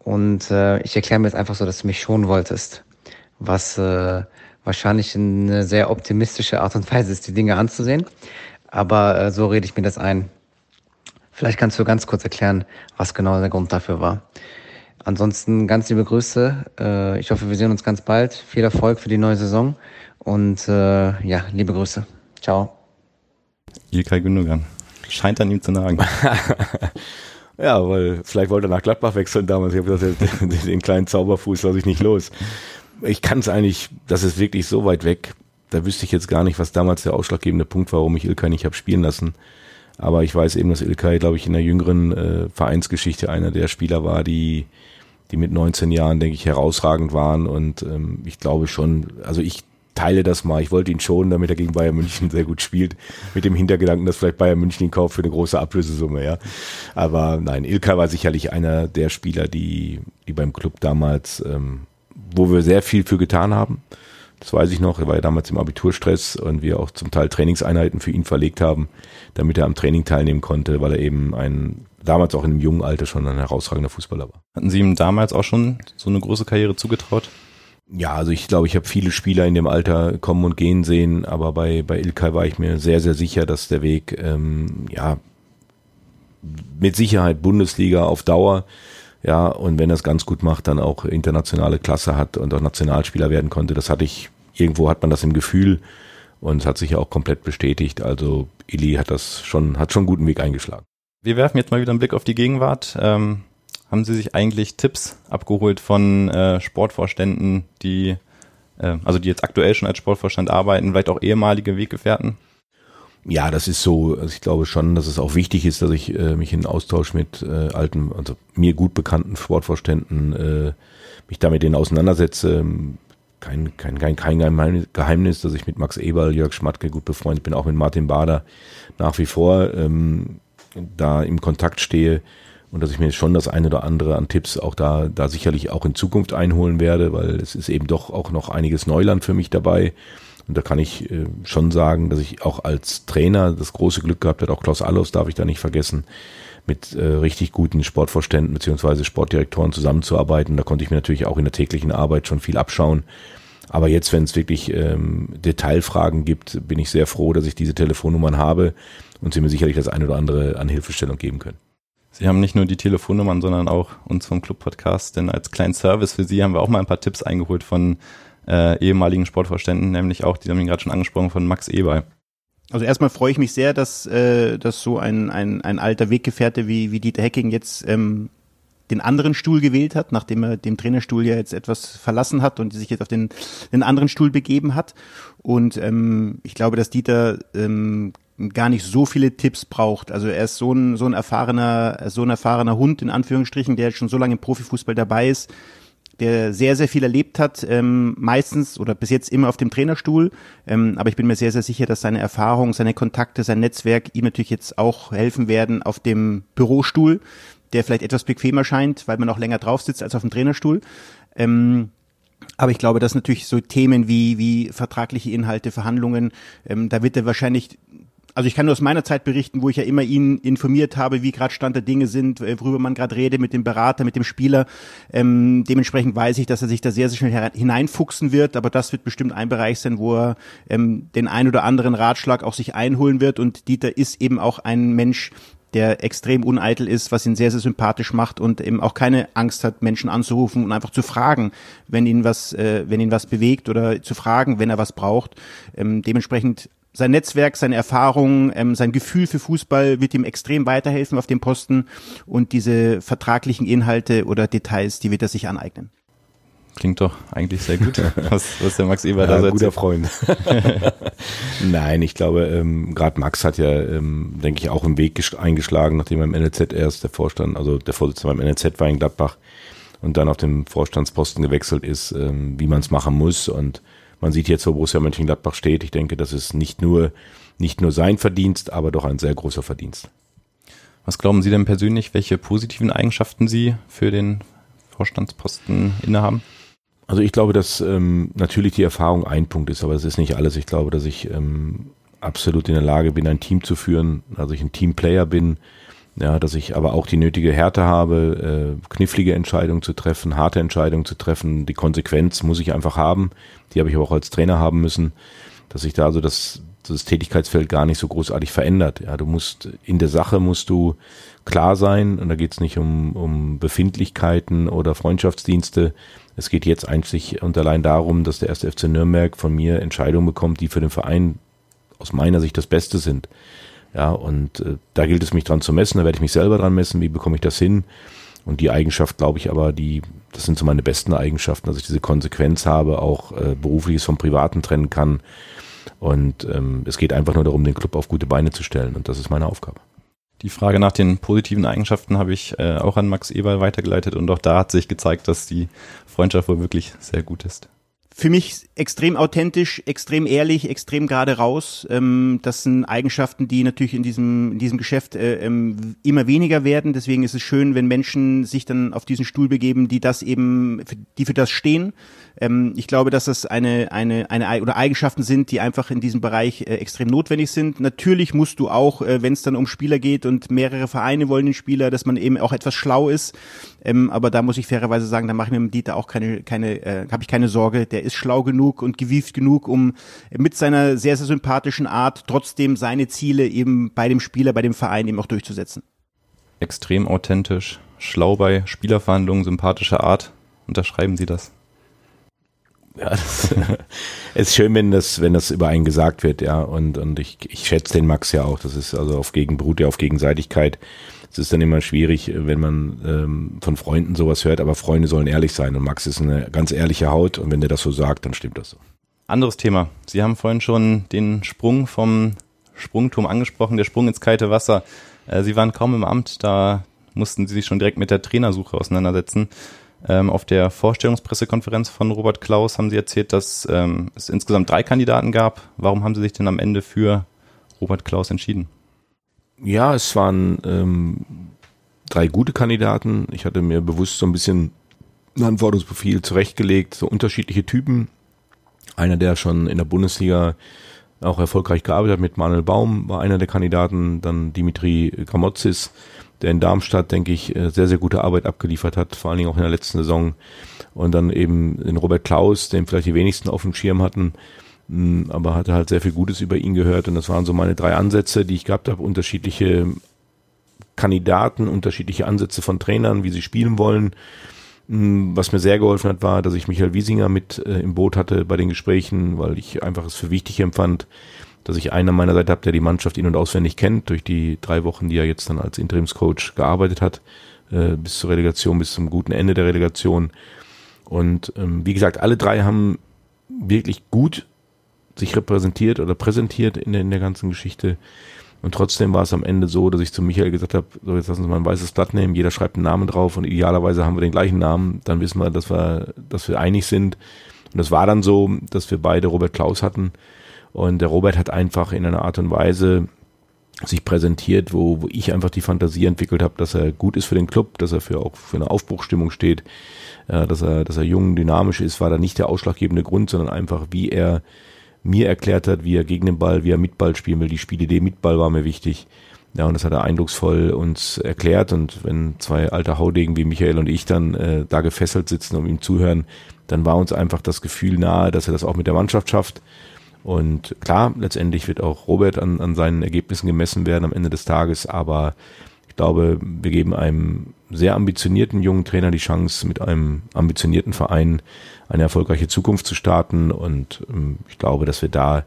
F: Und äh, ich erkläre mir jetzt einfach so, dass du mich schonen wolltest. Was äh, wahrscheinlich eine sehr optimistische Art und Weise ist, die Dinge anzusehen. Aber äh, so rede ich mir das ein. Vielleicht kannst du ganz kurz erklären, was genau der Grund dafür war. Ansonsten ganz liebe Grüße. Äh, ich hoffe, wir sehen uns ganz bald. Viel Erfolg für die neue Saison und äh, ja, liebe Grüße. Ciao.
C: Ilkay Gündogan. Scheint an ihm zu nagen.
A: ja, weil vielleicht wollte er nach Gladbach wechseln damals. Ich habe gesagt, den kleinen Zauberfuß lasse ich nicht los. Ich kann es eigentlich, das ist wirklich so weit weg. Da wüsste ich jetzt gar nicht, was damals der ausschlaggebende Punkt war, warum ich Ilkay nicht habe spielen lassen. Aber ich weiß eben, dass Ilkay, glaube ich, in der jüngeren äh, Vereinsgeschichte einer der Spieler war, die, die mit 19 Jahren, denke ich, herausragend waren. Und ähm, ich glaube schon, also ich teile das mal. Ich wollte ihn schonen, damit er gegen Bayern München sehr gut spielt. Mit dem Hintergedanken, dass vielleicht Bayern München ihn kauft für eine große Ablösesumme, ja. Aber nein, Ilkay war sicherlich einer der Spieler, die, die beim Club damals, ähm, wo wir sehr viel für getan haben. Das weiß ich noch. Er war ja damals im Abiturstress und wir auch zum Teil Trainingseinheiten für ihn verlegt haben, damit er am Training teilnehmen konnte, weil er eben ein, damals auch in einem jungen Alter schon ein herausragender Fußballer war.
C: Hatten Sie ihm damals auch schon so eine große Karriere zugetraut?
A: Ja, also ich glaube, ich habe viele Spieler in dem Alter kommen und gehen sehen, aber bei, bei Ilkay war ich mir sehr, sehr sicher, dass der Weg, ähm, ja, mit Sicherheit Bundesliga auf Dauer, ja, und wenn er es ganz gut macht, dann auch internationale Klasse hat und auch Nationalspieler werden konnte. Das hatte ich irgendwo hat man das im Gefühl und es hat sich ja auch komplett bestätigt. Also Ili hat das schon, hat schon einen guten Weg eingeschlagen.
C: Wir werfen jetzt mal wieder einen Blick auf die Gegenwart. Ähm, haben Sie sich eigentlich Tipps abgeholt von äh, Sportvorständen, die, äh, also die jetzt aktuell schon als Sportvorstand arbeiten, vielleicht auch ehemalige Weggefährten?
A: Ja, das ist so. Also ich glaube schon, dass es auch wichtig ist, dass ich äh, mich in Austausch mit äh, alten, also mir gut bekannten Sportvorständen äh, mich damit denen auseinandersetze kein, kein, kein, kein Geheimnis, dass ich mit Max Eberl, Jörg Schmatke gut befreundet bin, auch mit Martin Bader nach wie vor ähm, da im Kontakt stehe und dass ich mir schon das eine oder andere an Tipps auch da, da sicherlich auch in Zukunft einholen werde, weil es ist eben doch auch noch einiges Neuland für mich dabei. Und da kann ich äh, schon sagen, dass ich auch als Trainer das große Glück gehabt habe, auch Klaus Allos darf ich da nicht vergessen, mit äh, richtig guten Sportvorständen beziehungsweise Sportdirektoren zusammenzuarbeiten. Da konnte ich mir natürlich auch in der täglichen Arbeit schon viel abschauen. Aber jetzt, wenn es wirklich ähm, Detailfragen gibt, bin ich sehr froh, dass ich diese Telefonnummern habe und sie mir sicherlich das eine oder andere an Hilfestellung geben können.
C: Sie haben nicht nur die Telefonnummern, sondern auch uns vom Club Podcast, denn als kleinen Service für Sie haben wir auch mal ein paar Tipps eingeholt von äh, ehemaligen Sportvorständen, nämlich auch, die haben ihn gerade schon angesprochen, von Max Eber.
G: Also erstmal freue ich mich sehr, dass, äh, dass so ein, ein, ein alter Weggefährte wie, wie Dieter Hecking jetzt ähm, den anderen Stuhl gewählt hat, nachdem er dem Trainerstuhl ja jetzt etwas verlassen hat und sich jetzt auf den, den anderen Stuhl begeben hat. Und ähm, ich glaube, dass Dieter ähm, gar nicht so viele Tipps braucht. Also er ist so ein, so ein erfahrener, so ein erfahrener Hund in Anführungsstrichen, der schon so lange im Profifußball dabei ist der sehr, sehr viel erlebt hat, ähm, meistens oder bis jetzt immer auf dem Trainerstuhl. Ähm, aber ich bin mir sehr, sehr sicher, dass seine Erfahrung, seine Kontakte, sein Netzwerk ihm natürlich jetzt auch helfen werden auf dem Bürostuhl, der vielleicht etwas bequemer scheint, weil man auch länger drauf sitzt als auf dem Trainerstuhl. Ähm, aber ich glaube, dass natürlich so Themen wie, wie vertragliche Inhalte, Verhandlungen, ähm, da wird er wahrscheinlich also ich kann nur aus meiner Zeit berichten, wo ich ja immer ihn informiert habe, wie gerade Stand der Dinge sind, äh, worüber man gerade redet mit dem Berater, mit dem Spieler. Ähm, dementsprechend weiß ich, dass er sich da sehr, sehr schnell hineinfuchsen wird, aber das wird bestimmt ein Bereich sein, wo er ähm, den ein oder anderen Ratschlag auch sich einholen wird. Und Dieter ist eben auch ein Mensch, der extrem uneitel ist, was ihn sehr, sehr sympathisch macht und eben auch keine Angst hat, Menschen anzurufen und einfach zu fragen, wenn ihn was, äh, wenn ihn was bewegt oder zu fragen, wenn er was braucht. Ähm, dementsprechend sein Netzwerk, seine Erfahrungen, ähm, sein Gefühl für Fußball wird ihm extrem weiterhelfen auf dem Posten und diese vertraglichen Inhalte oder Details, die wird er sich aneignen.
C: Klingt doch eigentlich sehr gut, was, was der Max Eber ja,
A: da sagt. Guter Freund. Nein, ich glaube, ähm, gerade Max hat ja, ähm, denke ich, auch einen Weg eingeschlagen, nachdem er im NLZ erst der Vorstand, also der Vorsitzende beim NLZ war in Gladbach und dann auf dem Vorstandsposten gewechselt ist, ähm, wie man es machen muss und man sieht jetzt, wo Borussia Mönchengladbach steht. Ich denke, das ist nicht nur, nicht nur sein Verdienst, aber doch ein sehr großer Verdienst.
C: Was glauben Sie denn persönlich, welche positiven Eigenschaften Sie für den Vorstandsposten innehaben?
A: Also ich glaube, dass ähm, natürlich die Erfahrung ein Punkt ist, aber es ist nicht alles. Ich glaube, dass ich ähm, absolut in der Lage bin, ein Team zu führen, also ich ein Teamplayer bin, ja, dass ich aber auch die nötige Härte habe, äh, knifflige Entscheidungen zu treffen, harte Entscheidungen zu treffen. Die Konsequenz muss ich einfach haben. Die habe ich auch als Trainer haben müssen, dass sich da also das, das Tätigkeitsfeld gar nicht so großartig verändert. Ja, du musst in der Sache musst du klar sein und da geht es nicht um, um Befindlichkeiten oder Freundschaftsdienste. Es geht jetzt einzig und allein darum, dass der erste FC Nürnberg von mir Entscheidungen bekommt, die für den Verein aus meiner Sicht das Beste sind. Ja, und äh, da gilt es mich dran zu messen, da werde ich mich selber dran messen, wie bekomme ich das hin. Und die Eigenschaft, glaube ich, aber die, das sind so meine besten Eigenschaften, dass ich diese Konsequenz habe, auch äh, berufliches vom Privaten trennen kann. Und ähm, es geht einfach nur darum, den Club auf gute Beine zu stellen. Und das ist meine Aufgabe.
C: Die Frage nach den positiven Eigenschaften habe ich äh, auch an Max Eberl weitergeleitet und auch da hat sich gezeigt, dass die Freundschaft wohl wirklich sehr gut ist
G: für mich extrem authentisch, extrem ehrlich, extrem gerade raus. Ähm, das sind Eigenschaften, die natürlich in diesem, in diesem Geschäft äh, ähm, immer weniger werden. Deswegen ist es schön, wenn Menschen sich dann auf diesen Stuhl begeben, die das eben, die für das stehen. Ähm, ich glaube, dass das eine, eine, eine oder Eigenschaften sind, die einfach in diesem Bereich äh, extrem notwendig sind. Natürlich musst du auch, äh, wenn es dann um Spieler geht und mehrere Vereine wollen den Spieler, dass man eben auch etwas schlau ist. Ähm, aber da muss ich fairerweise sagen, da mache ich mir mit Dieter auch keine, keine, äh, habe ich keine Sorge. Der ist schlau genug und gewieft genug, um mit seiner sehr, sehr sympathischen Art trotzdem seine Ziele eben bei dem Spieler, bei dem Verein eben auch durchzusetzen.
C: Extrem authentisch, schlau bei Spielerverhandlungen, sympathischer Art. Unterschreiben Sie das?
A: Ja, das ist schön, wenn das, wenn das über einen gesagt wird, ja. Und, und ich, ich schätze den Max ja auch. Das ist also auf gegen beruht ja auf Gegenseitigkeit. Es ist dann immer schwierig, wenn man ähm, von Freunden sowas hört, aber Freunde sollen ehrlich sein. Und Max ist eine ganz ehrliche Haut und wenn der das so sagt, dann stimmt das so.
C: Anderes Thema. Sie haben vorhin schon den Sprung vom Sprungturm angesprochen, der Sprung ins kalte Wasser. Äh, Sie waren kaum im Amt, da mussten Sie sich schon direkt mit der Trainersuche auseinandersetzen. Ähm, auf der Vorstellungspressekonferenz von Robert Klaus haben Sie erzählt, dass ähm, es insgesamt drei Kandidaten gab. Warum haben Sie sich denn am Ende für Robert Klaus entschieden?
A: Ja, es waren ähm, drei gute Kandidaten. Ich hatte mir bewusst so ein bisschen ein Anforderungsprofil zurechtgelegt, so unterschiedliche Typen. Einer, der schon in der Bundesliga auch erfolgreich gearbeitet hat mit Manuel Baum, war einer der Kandidaten. Dann Dimitri Gramotzis, der in Darmstadt, denke ich, äh, sehr, sehr gute Arbeit abgeliefert hat, vor allen Dingen auch in der letzten Saison. Und dann eben den Robert Klaus, den vielleicht die wenigsten auf dem Schirm hatten, hm, aber hatte halt sehr viel Gutes über ihn gehört. Und das waren so meine drei Ansätze, die ich gehabt habe, unterschiedliche Kandidaten, unterschiedliche Ansätze von Trainern, wie sie spielen wollen. Hm, was mir sehr geholfen hat, war, dass ich Michael Wiesinger mit äh, im Boot hatte bei den Gesprächen, weil ich einfach es für wichtig empfand, dass ich einen an meiner Seite habe, der die Mannschaft in- und auswendig kennt, durch die drei Wochen, die er jetzt dann als Interimscoach gearbeitet hat, äh, bis zur Relegation, bis zum guten Ende der Relegation. Und ähm, wie gesagt, alle drei haben wirklich gut sich repräsentiert oder präsentiert in der, in der ganzen Geschichte. Und trotzdem war es am Ende so, dass ich zu Michael gesagt habe, so jetzt lassen Sie mal ein weißes Blatt nehmen, jeder schreibt einen Namen drauf und idealerweise haben wir den gleichen Namen, dann wissen wir, dass wir, dass wir einig sind. Und es war dann so, dass wir beide Robert Klaus hatten. Und der Robert hat einfach in einer Art und Weise sich präsentiert, wo, wo ich einfach die Fantasie entwickelt habe, dass er gut ist für den Club, dass er für auch für eine Aufbruchstimmung steht, äh, dass er, dass er jung, dynamisch ist, war da nicht der ausschlaggebende Grund, sondern einfach, wie er mir erklärt hat, wie er gegen den Ball, wie er mit Ball spielen will. Die Spielidee mit Ball war mir wichtig. Ja, und das hat er eindrucksvoll uns erklärt. Und wenn zwei alte Haudegen wie Michael und ich dann äh, da gefesselt sitzen und ihm zuhören, dann war uns einfach das Gefühl nahe, dass er das auch mit der Mannschaft schafft. Und klar, letztendlich wird auch Robert an, an seinen Ergebnissen gemessen werden am Ende des Tages, aber ich glaube, wir geben einem sehr ambitionierten jungen Trainer die Chance, mit einem ambitionierten Verein eine erfolgreiche Zukunft zu starten. Und ähm, ich glaube, dass wir da,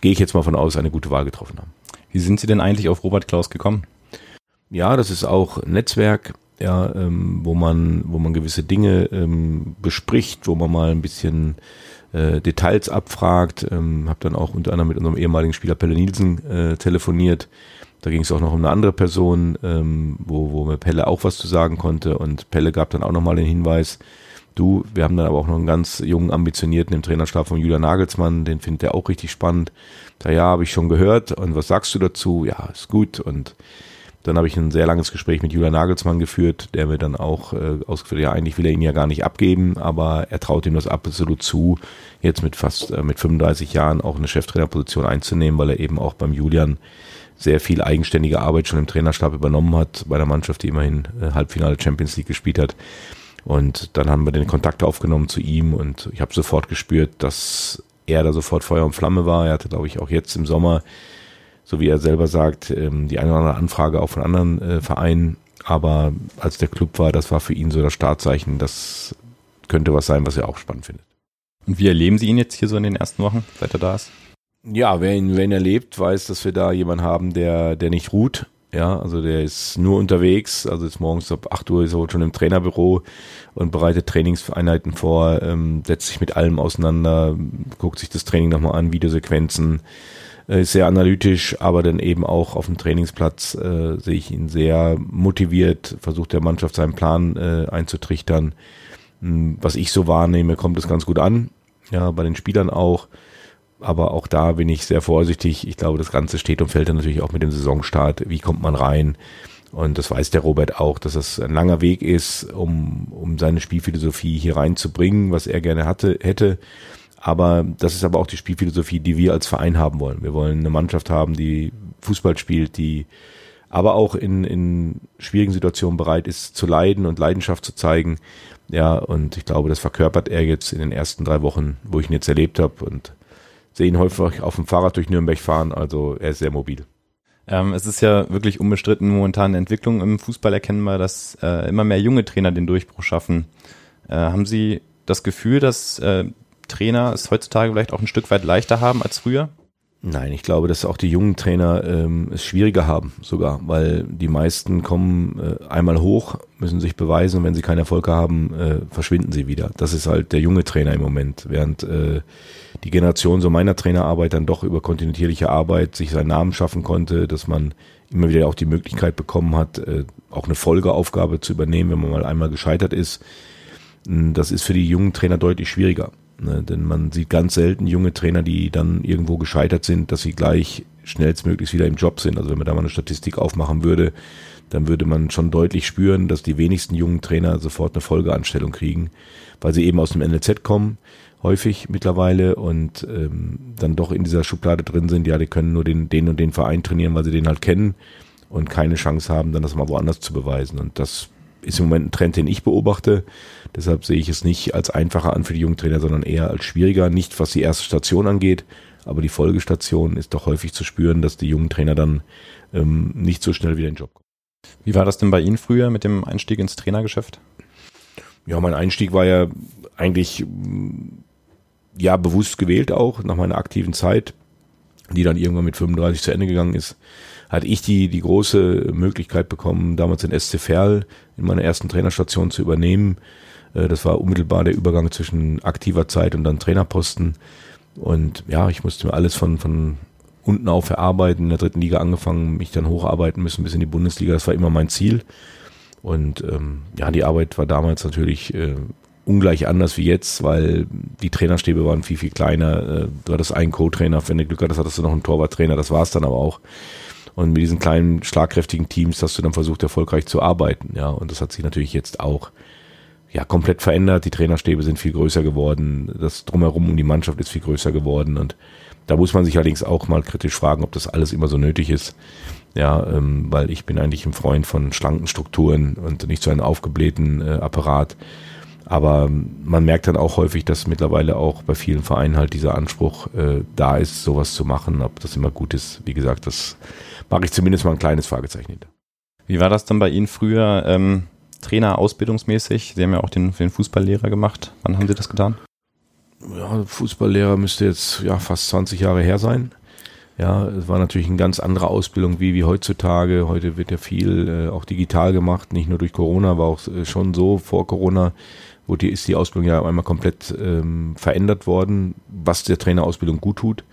A: gehe ich jetzt mal von aus, eine gute Wahl getroffen haben.
C: Wie sind Sie denn eigentlich auf Robert Klaus gekommen?
A: Ja, das ist auch Netzwerk, ja, ähm, wo man, wo man gewisse Dinge ähm, bespricht, wo man mal ein bisschen äh, Details abfragt. Ähm, habe dann auch unter anderem mit unserem ehemaligen Spieler Pelle Nielsen äh, telefoniert. Da ging es auch noch um eine andere Person, ähm, wo, wo mir Pelle auch was zu sagen konnte. Und Pelle gab dann auch nochmal den Hinweis, Du, wir haben dann aber auch noch einen ganz jungen, ambitionierten im Trainerstab von Julian Nagelsmann, den findet er auch richtig spannend. Da ja, habe ich schon gehört. Und was sagst du dazu? Ja, ist gut. Und dann habe ich ein sehr langes Gespräch mit Julian Nagelsmann geführt, der mir dann auch äh, ausgeführt, ja, eigentlich will er ihn ja gar nicht abgeben, aber er traut ihm das absolut zu, jetzt mit fast äh, mit 35 Jahren auch eine Cheftrainerposition einzunehmen, weil er eben auch beim Julian sehr viel eigenständige Arbeit schon im Trainerstab übernommen hat, bei der Mannschaft, die immerhin äh, Halbfinale Champions League gespielt hat. Und dann haben wir den Kontakt aufgenommen zu ihm und ich habe sofort gespürt, dass er da sofort Feuer und Flamme war. Er hatte, glaube ich, auch jetzt im Sommer, so wie er selber sagt, ähm, die eine oder andere Anfrage auch von anderen äh, Vereinen. Aber als der Club war, das war für ihn so das Startzeichen, das könnte was sein, was er auch spannend findet.
C: Und wie erleben Sie ihn jetzt hier so in den ersten Wochen, seit er da ist?
A: Ja, wer ihn, wer ihn erlebt, weiß, dass wir da jemanden haben, der, der nicht ruht, ja, also der ist nur unterwegs, also ist morgens ab 8 Uhr ist er schon im Trainerbüro und bereitet Trainingseinheiten vor, ähm, setzt sich mit allem auseinander, guckt sich das Training nochmal an, Videosequenzen, ist sehr analytisch, aber dann eben auch auf dem Trainingsplatz äh, sehe ich ihn sehr motiviert, versucht der Mannschaft seinen Plan äh, einzutrichtern. Hm, was ich so wahrnehme, kommt es ganz gut an, ja, bei den Spielern auch aber auch da bin ich sehr vorsichtig. Ich glaube, das Ganze steht und fällt dann natürlich auch mit dem Saisonstart. Wie kommt man rein? Und das weiß der Robert auch, dass es ein langer Weg ist, um, um seine Spielphilosophie hier reinzubringen, was er gerne hatte, hätte. Aber das ist aber auch die Spielphilosophie, die wir als Verein haben wollen. Wir wollen eine Mannschaft haben, die Fußball spielt, die aber auch in, in schwierigen Situationen bereit ist zu leiden und Leidenschaft zu zeigen. Ja, und ich glaube, das verkörpert er jetzt in den ersten drei Wochen, wo ich ihn jetzt erlebt habe. Und sehe ihn häufig auf dem Fahrrad durch Nürnberg fahren, also er ist sehr mobil.
C: Ähm, es ist ja wirklich unbestritten momentan eine Entwicklung im Fußball erkennbar, dass äh, immer mehr junge Trainer den Durchbruch schaffen. Äh, haben Sie das Gefühl, dass äh, Trainer es heutzutage vielleicht auch ein Stück weit leichter haben als früher?
A: Nein, ich glaube, dass auch die jungen Trainer ähm, es schwieriger haben sogar, weil die meisten kommen äh, einmal hoch, müssen sich beweisen und wenn sie keinen Erfolg haben, äh, verschwinden sie wieder. Das ist halt der junge Trainer im Moment, während äh, die Generation so meiner Trainerarbeit dann doch über kontinuierliche Arbeit sich seinen Namen schaffen konnte, dass man immer wieder auch die Möglichkeit bekommen hat, äh, auch eine Folgeaufgabe zu übernehmen, wenn man mal einmal gescheitert ist. Das ist für die jungen Trainer deutlich schwieriger. Ne? Denn man sieht ganz selten junge Trainer, die dann irgendwo gescheitert sind, dass sie gleich schnellstmöglichst wieder im Job sind. Also wenn man da mal eine Statistik aufmachen würde, dann würde man schon deutlich spüren, dass die wenigsten jungen Trainer sofort eine Folgeanstellung kriegen, weil sie eben aus dem NLZ kommen, häufig mittlerweile und ähm, dann doch in dieser Schublade drin sind, ja, die können nur den, den und den Verein trainieren, weil sie den halt kennen und keine Chance haben, dann das mal woanders zu beweisen. Und das ist im Moment ein Trend, den ich beobachte. Deshalb sehe ich es nicht als einfacher an für die jungen Trainer, sondern eher als schwieriger. Nicht was die erste Station angeht, aber die Folgestation ist doch häufig zu spüren, dass die jungen Trainer dann ähm, nicht so schnell wieder in den Job kommen.
C: Wie war das denn bei Ihnen früher mit dem Einstieg ins Trainergeschäft?
A: Ja, mein Einstieg war ja eigentlich ja bewusst gewählt auch nach meiner aktiven Zeit, die dann irgendwann mit 35 zu Ende gegangen ist hatte ich die, die große Möglichkeit bekommen, damals den SC Verl in meiner ersten Trainerstation zu übernehmen. Äh, das war unmittelbar der Übergang zwischen aktiver Zeit und dann Trainerposten. Und ja, ich musste mir alles von, von unten auf verarbeiten, in der dritten Liga angefangen, mich dann hocharbeiten müssen bis in die Bundesliga. Das war immer mein Ziel. Und ähm, ja, die Arbeit war damals natürlich äh, ungleich anders wie jetzt, weil die Trainerstäbe waren viel, viel kleiner. Äh, du hattest einen Co-Trainer, wenn du Glück hattest, hattest du noch einen Torwarttrainer, das war es dann aber auch. Und mit diesen kleinen, schlagkräftigen Teams hast du dann versucht, erfolgreich zu arbeiten. Ja, und das hat sich natürlich jetzt auch ja, komplett verändert. Die Trainerstäbe sind viel größer geworden. Das Drumherum um die Mannschaft ist viel größer geworden. Und da muss man sich allerdings auch mal kritisch fragen, ob das alles immer so nötig ist. Ja, ähm, weil ich bin eigentlich ein Freund von schlanken Strukturen und nicht so einem aufgeblähten äh, Apparat. Aber man merkt dann auch häufig, dass mittlerweile auch bei vielen Vereinen halt dieser Anspruch äh, da ist, sowas zu machen. Ob das immer gut ist, wie gesagt, das mache ich zumindest mal ein kleines Fragezeichen hinter.
C: Wie war das dann bei Ihnen früher ähm, Trainer ausbildungsmäßig? Sie haben ja auch den, den Fußballlehrer gemacht. Wann haben Sie das getan?
A: Ja, Fußballlehrer müsste jetzt ja fast 20 Jahre her sein. Ja, es war natürlich eine ganz andere Ausbildung wie, wie heutzutage. Heute wird ja viel äh, auch digital gemacht, nicht nur durch Corona, war auch äh, schon so vor Corona, wo die, ist die Ausbildung ja einmal komplett ähm, verändert worden, was der Trainerausbildung gut tut.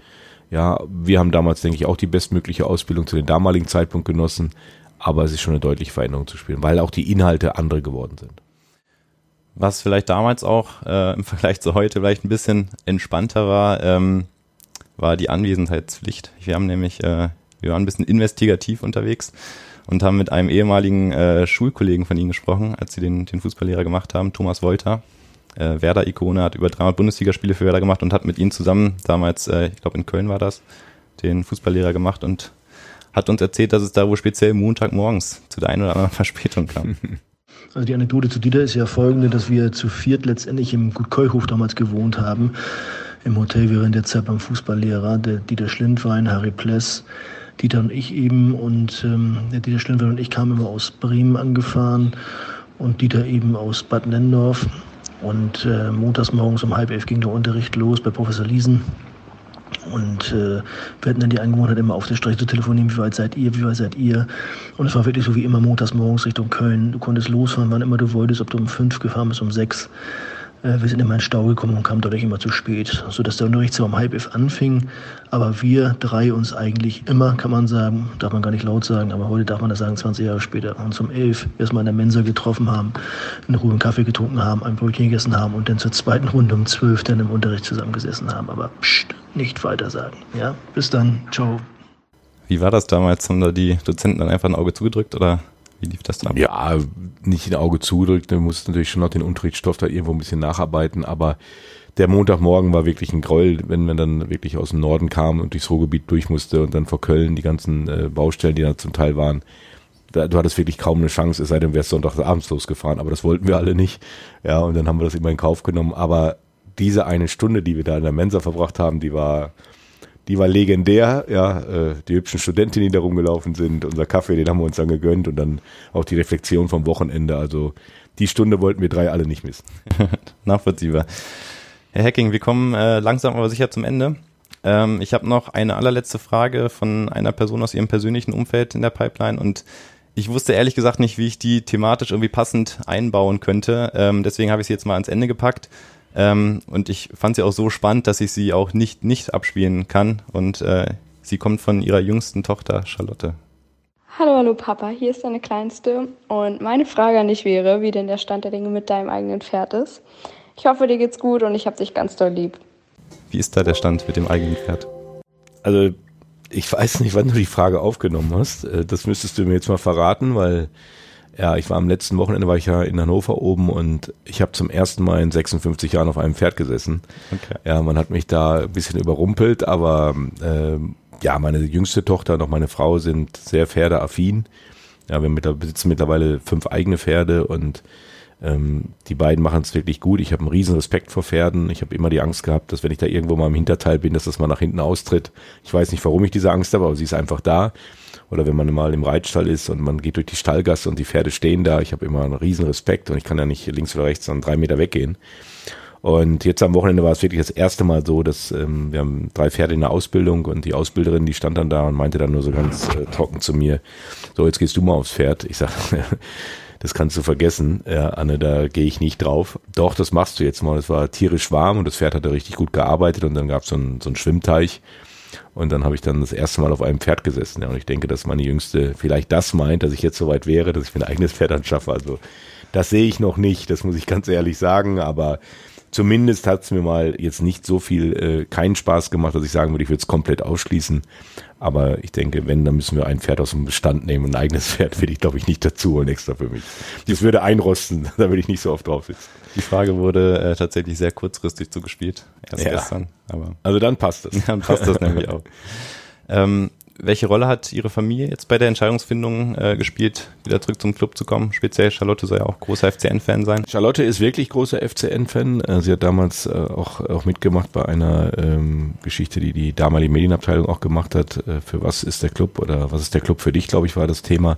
A: Ja, wir haben damals, denke ich, auch die bestmögliche Ausbildung zu dem damaligen Zeitpunkt genossen, aber es ist schon eine deutliche Veränderung zu spielen, weil auch die Inhalte andere geworden sind.
C: Was vielleicht damals auch äh, im Vergleich zu heute vielleicht ein bisschen entspannter war, ähm, war die Anwesenheitspflicht. Wir haben nämlich, äh, wir waren ein bisschen investigativ unterwegs und haben mit einem ehemaligen äh, Schulkollegen von Ihnen gesprochen, als Sie den, den Fußballlehrer gemacht haben, Thomas Wolter äh, Werder-Ikone, hat über 300 Bundesligaspiele für Werder gemacht und hat mit ihnen zusammen damals, äh, ich glaube in Köln war das, den Fußballlehrer gemacht und hat uns erzählt, dass es da wohl speziell Montagmorgens zu der einen oder anderen Verspätung kam.
H: Also die Anekdote zu Dieter ist ja folgende, dass wir zu viert letztendlich im Gut Keuchhof damals gewohnt haben. Im Hotel während der Zeit beim Fußballlehrer, der Dieter Schlindwein, Harry Pless, Dieter und ich eben. Und ähm, der Dieter Schlindwein und ich kamen immer aus Bremen angefahren und Dieter eben aus Bad Nendorf. Und äh, montags morgens um halb elf ging der Unterricht los bei Professor Liesen. Und äh, wir hatten dann die Angewohnheit, immer auf der Strecke zu telefonieren, wie weit seid ihr, wie weit seid ihr. Und es war wirklich so wie immer montags morgens Richtung Köln. Du konntest losfahren, wann immer du wolltest, ob du um fünf gefahren bist, um sechs. Äh, wir sind immer in Stau gekommen und kamen dadurch immer zu spät, sodass der Unterricht zwar um halb elf anfing, aber wir drei uns eigentlich immer, kann man sagen, darf man gar nicht laut sagen, aber heute darf man das sagen, 20 Jahre später, uns um elf erstmal in der Mensa getroffen haben, in Ruhe einen Kaffee getrunken haben, ein Brötchen gegessen haben und dann zur zweiten Runde um zwölf dann im Unterricht zusammengesessen haben. Aber pst, nicht weiter sagen. Ja, bis dann. Ciao.
C: Wie war das damals? Haben da die Dozenten dann einfach ein Auge zugedrückt oder wie lief das dann?
A: Ja, nicht ein Auge zudrückt. Du musst natürlich schon noch den Unterrichtsstoff da irgendwo ein bisschen nacharbeiten, aber der Montagmorgen war wirklich ein Groll, wenn man dann wirklich aus dem Norden kam und durchs Ruhrgebiet durch musste und dann vor Köln die ganzen äh, Baustellen, die da zum Teil waren. Da, du hattest wirklich kaum eine Chance, es sei denn, wärst Sonntagabends losgefahren, aber das wollten wir alle nicht. Ja, und dann haben wir das immer in Kauf genommen. Aber diese eine Stunde, die wir da in der Mensa verbracht haben, die war, die war legendär, ja, äh, die hübschen Studentinnen, die da rumgelaufen sind, unser Kaffee, den haben wir uns dann gegönnt und dann auch die Reflexion vom Wochenende, also die Stunde wollten wir drei alle nicht missen.
C: Nachvollziehbar. Herr Hacking, wir kommen äh, langsam aber sicher zum Ende. Ähm, ich habe noch eine allerletzte Frage von einer Person aus Ihrem persönlichen Umfeld in der Pipeline und ich wusste ehrlich gesagt nicht, wie ich die thematisch irgendwie passend einbauen könnte. Ähm, deswegen habe ich sie jetzt mal ans Ende gepackt. Ähm, und ich fand sie auch so spannend, dass ich sie auch nicht nicht abspielen kann. Und äh, sie kommt von ihrer jüngsten Tochter Charlotte.
I: Hallo, hallo Papa, hier ist deine Kleinste. Und meine Frage an dich wäre, wie denn der Stand der Dinge mit deinem eigenen Pferd ist. Ich hoffe, dir geht's gut und ich hab dich ganz doll lieb.
C: Wie ist da der Stand mit dem eigenen Pferd?
A: Also, ich weiß nicht, wann du die Frage aufgenommen hast. Äh, das müsstest du mir jetzt mal verraten, weil ja, ich war am letzten Wochenende, war ich ja in Hannover oben und ich habe zum ersten Mal in 56 Jahren auf einem Pferd gesessen. Okay. Ja, man hat mich da ein bisschen überrumpelt, aber äh, ja, meine jüngste Tochter und auch meine Frau sind sehr pferdeaffin. Ja, wir besitzen mittlerweile fünf eigene Pferde und ähm, die beiden machen es wirklich gut. Ich habe einen riesen Respekt vor Pferden. Ich habe immer die Angst gehabt, dass wenn ich da irgendwo mal im Hinterteil bin, dass das mal nach hinten austritt. Ich weiß nicht, warum ich diese Angst habe, aber sie ist einfach da oder wenn man mal im Reitstall ist und man geht durch die Stallgasse und die Pferde stehen da, ich habe immer einen riesen Respekt und ich kann ja nicht links oder rechts dann drei Meter weggehen. Und jetzt am Wochenende war es wirklich das erste Mal so, dass ähm, wir haben drei Pferde in der Ausbildung und die Ausbilderin, die stand dann da und meinte dann nur so ganz äh, trocken zu mir, so jetzt gehst du mal aufs Pferd. Ich sag, das kannst du vergessen, ja, Anne, da gehe ich nicht drauf. Doch, das machst du jetzt mal. Es war tierisch warm und das Pferd hatte richtig gut gearbeitet und dann gab es so einen, so einen Schwimmteich Und dann habe ich dann das erste Mal auf einem Pferd gesessen. Ja, und ich denke, dass meine Jüngste vielleicht das meint, dass ich jetzt soweit wäre, dass ich mir ein eigenes Pferd anschaffe. Also das sehe ich noch nicht, das muss ich ganz ehrlich sagen, aber zumindest hat es mir mal jetzt nicht so viel äh, keinen Spaß gemacht, dass ich sagen würde, ich würde es komplett ausschließen. Aber ich denke, wenn, dann müssen wir ein Pferd aus dem Bestand nehmen. Ein eigenes Pferd will ich, glaube ich, nicht dazu holen extra für mich. Das würde einrosten, da würde ich nicht so oft drauf sitzen.
C: Die Frage wurde äh, tatsächlich sehr kurzfristig zugespielt, erst ja. gestern.
A: Aber also dann passt das.
C: Dann passt das nämlich auch. Ähm, welche Rolle hat Ihre Familie jetzt bei der Entscheidungsfindung äh, gespielt, wieder zurück zum Club zu kommen? Speziell Charlotte soll ja auch großer FCN-Fan sein.
A: Charlotte ist wirklich großer FCN-Fan. Äh, sie hat damals äh, auch, auch mitgemacht bei einer ähm, Geschichte, die die damalige Medienabteilung auch gemacht hat. Äh, für was ist der Club oder was ist der Club für dich, glaube ich, war das Thema.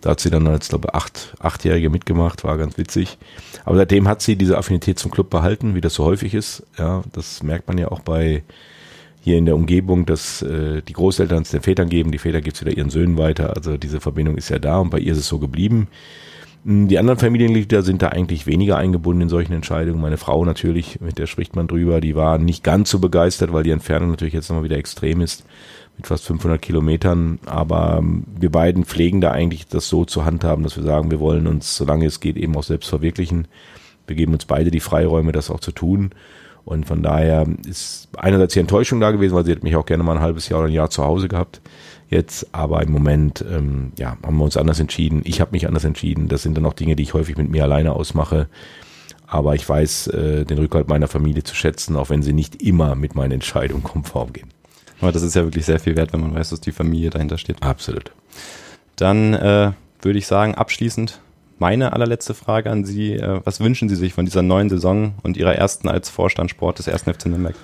A: Da hat sie dann als, glaube ich, acht, achtjährige mitgemacht, war ganz witzig. Aber seitdem hat sie diese Affinität zum Club behalten, wie das so häufig ist. Ja, das merkt man ja auch bei hier in der Umgebung, dass äh, die Großeltern es den Vätern geben, die Väter gibt es wieder ihren Söhnen weiter. Also diese Verbindung ist ja da und bei ihr ist es so geblieben. Hm, die anderen Familienmitglieder sind da eigentlich weniger eingebunden in solchen Entscheidungen. Meine Frau natürlich, mit der spricht man drüber, die war nicht ganz so begeistert, weil die Entfernung natürlich jetzt nochmal wieder extrem ist, mit fast 500 Kilometern. Aber ähm, wir beiden pflegen da eigentlich das so zu handhaben, dass wir sagen, wir wollen uns, solange es geht, eben auch selbst verwirklichen. Wir geben uns beide die Freiräume, das auch zu tun. Und von daher ist einerseits die Enttäuschung da gewesen, weil sie hat mich auch gerne mal ein halbes Jahr oder ein Jahr zu Hause gehabt. Jetzt, aber im Moment, ähm, ja, haben wir uns anders entschieden. Ich habe mich anders entschieden. Das sind dann auch Dinge, die ich häufig mit mir alleine ausmache. Aber ich weiß äh, den Rückhalt meiner Familie zu schätzen, auch wenn sie nicht immer mit meinen Entscheidungen konform gehen.
C: Aber das ist ja wirklich sehr viel wert, wenn man weiß, dass die Familie dahinter steht.
A: Absolut.
C: Dann äh, würde ich sagen, abschließend meine allerletzte Frage an Sie. Äh, was wünschen Sie sich von dieser neuen Saison und Ihrer ersten als Vorstand Sport des ersten FC Nürnberg?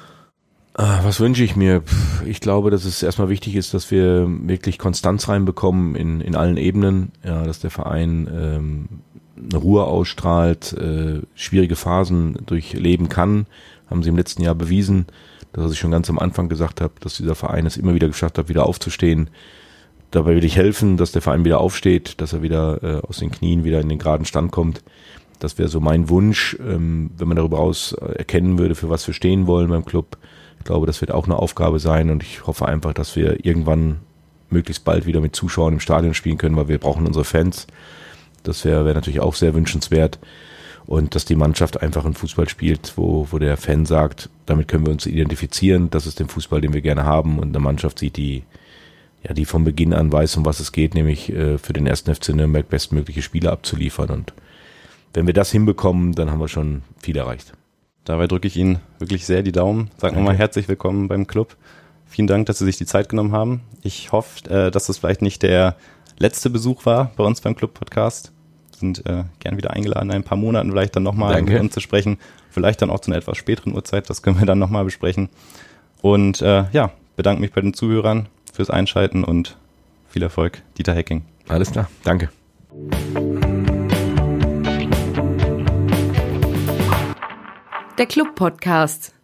A: Ah, was wünsche ich mir? Ich glaube, dass es erstmal wichtig ist, dass wir wirklich Konstanz reinbekommen in, in allen Ebenen. Ja, dass der Verein ähm, eine Ruhe ausstrahlt, äh, schwierige Phasen durchleben kann. Haben sie im letzten Jahr bewiesen, dass ich schon ganz am Anfang gesagt habe, dass dieser Verein es immer wieder geschafft hat, wieder aufzustehen, dabei will ich helfen, dass der Verein wieder aufsteht, dass er wieder äh, aus den Knien wieder in den geraden Stand kommt. Das wäre so mein Wunsch, ähm, wenn man darüber aus äh, erkennen würde, für was wir stehen wollen beim Club. Ich glaube, das wird auch eine Aufgabe sein und ich hoffe einfach, dass wir irgendwann möglichst bald wieder mit Zuschauern im Stadion spielen können, weil wir brauchen unsere Fans. Das wäre wär natürlich auch sehr wünschenswert. Und dass die Mannschaft einfach einen Fußball spielt, wo, wo der Fan sagt, damit können wir uns identifizieren, das ist der Fußball, den wir gerne haben und eine Mannschaft sieht, die ja, die von Beginn an weiß, um was es geht, nämlich äh, für den ersten FC Nürnberg bestmögliche Spiele abzuliefern. Und wenn wir das hinbekommen, dann haben wir schon viel erreicht.
C: Dabei drücke ich Ihnen wirklich sehr die Daumen. Sagen wir mal herzlich willkommen beim Club. Vielen Dank, dass Sie sich die Zeit genommen haben. Ich hoffe, äh, dass das vielleicht nicht der letzte Besuch war bei uns beim Club Podcast. Sind äh, gern wieder eingeladen, in ein paar Monaten vielleicht dann nochmal mit uns zu sprechen. Vielleicht dann auch zu einer etwas späteren Uhrzeit. Das können wir dann nochmal besprechen. Und äh, ja, bedanke mich bei den Zuhörern fürs Einschalten und viel Erfolg, Dieter Hacking.
A: Alles klar, danke.
B: Der Club Podcast.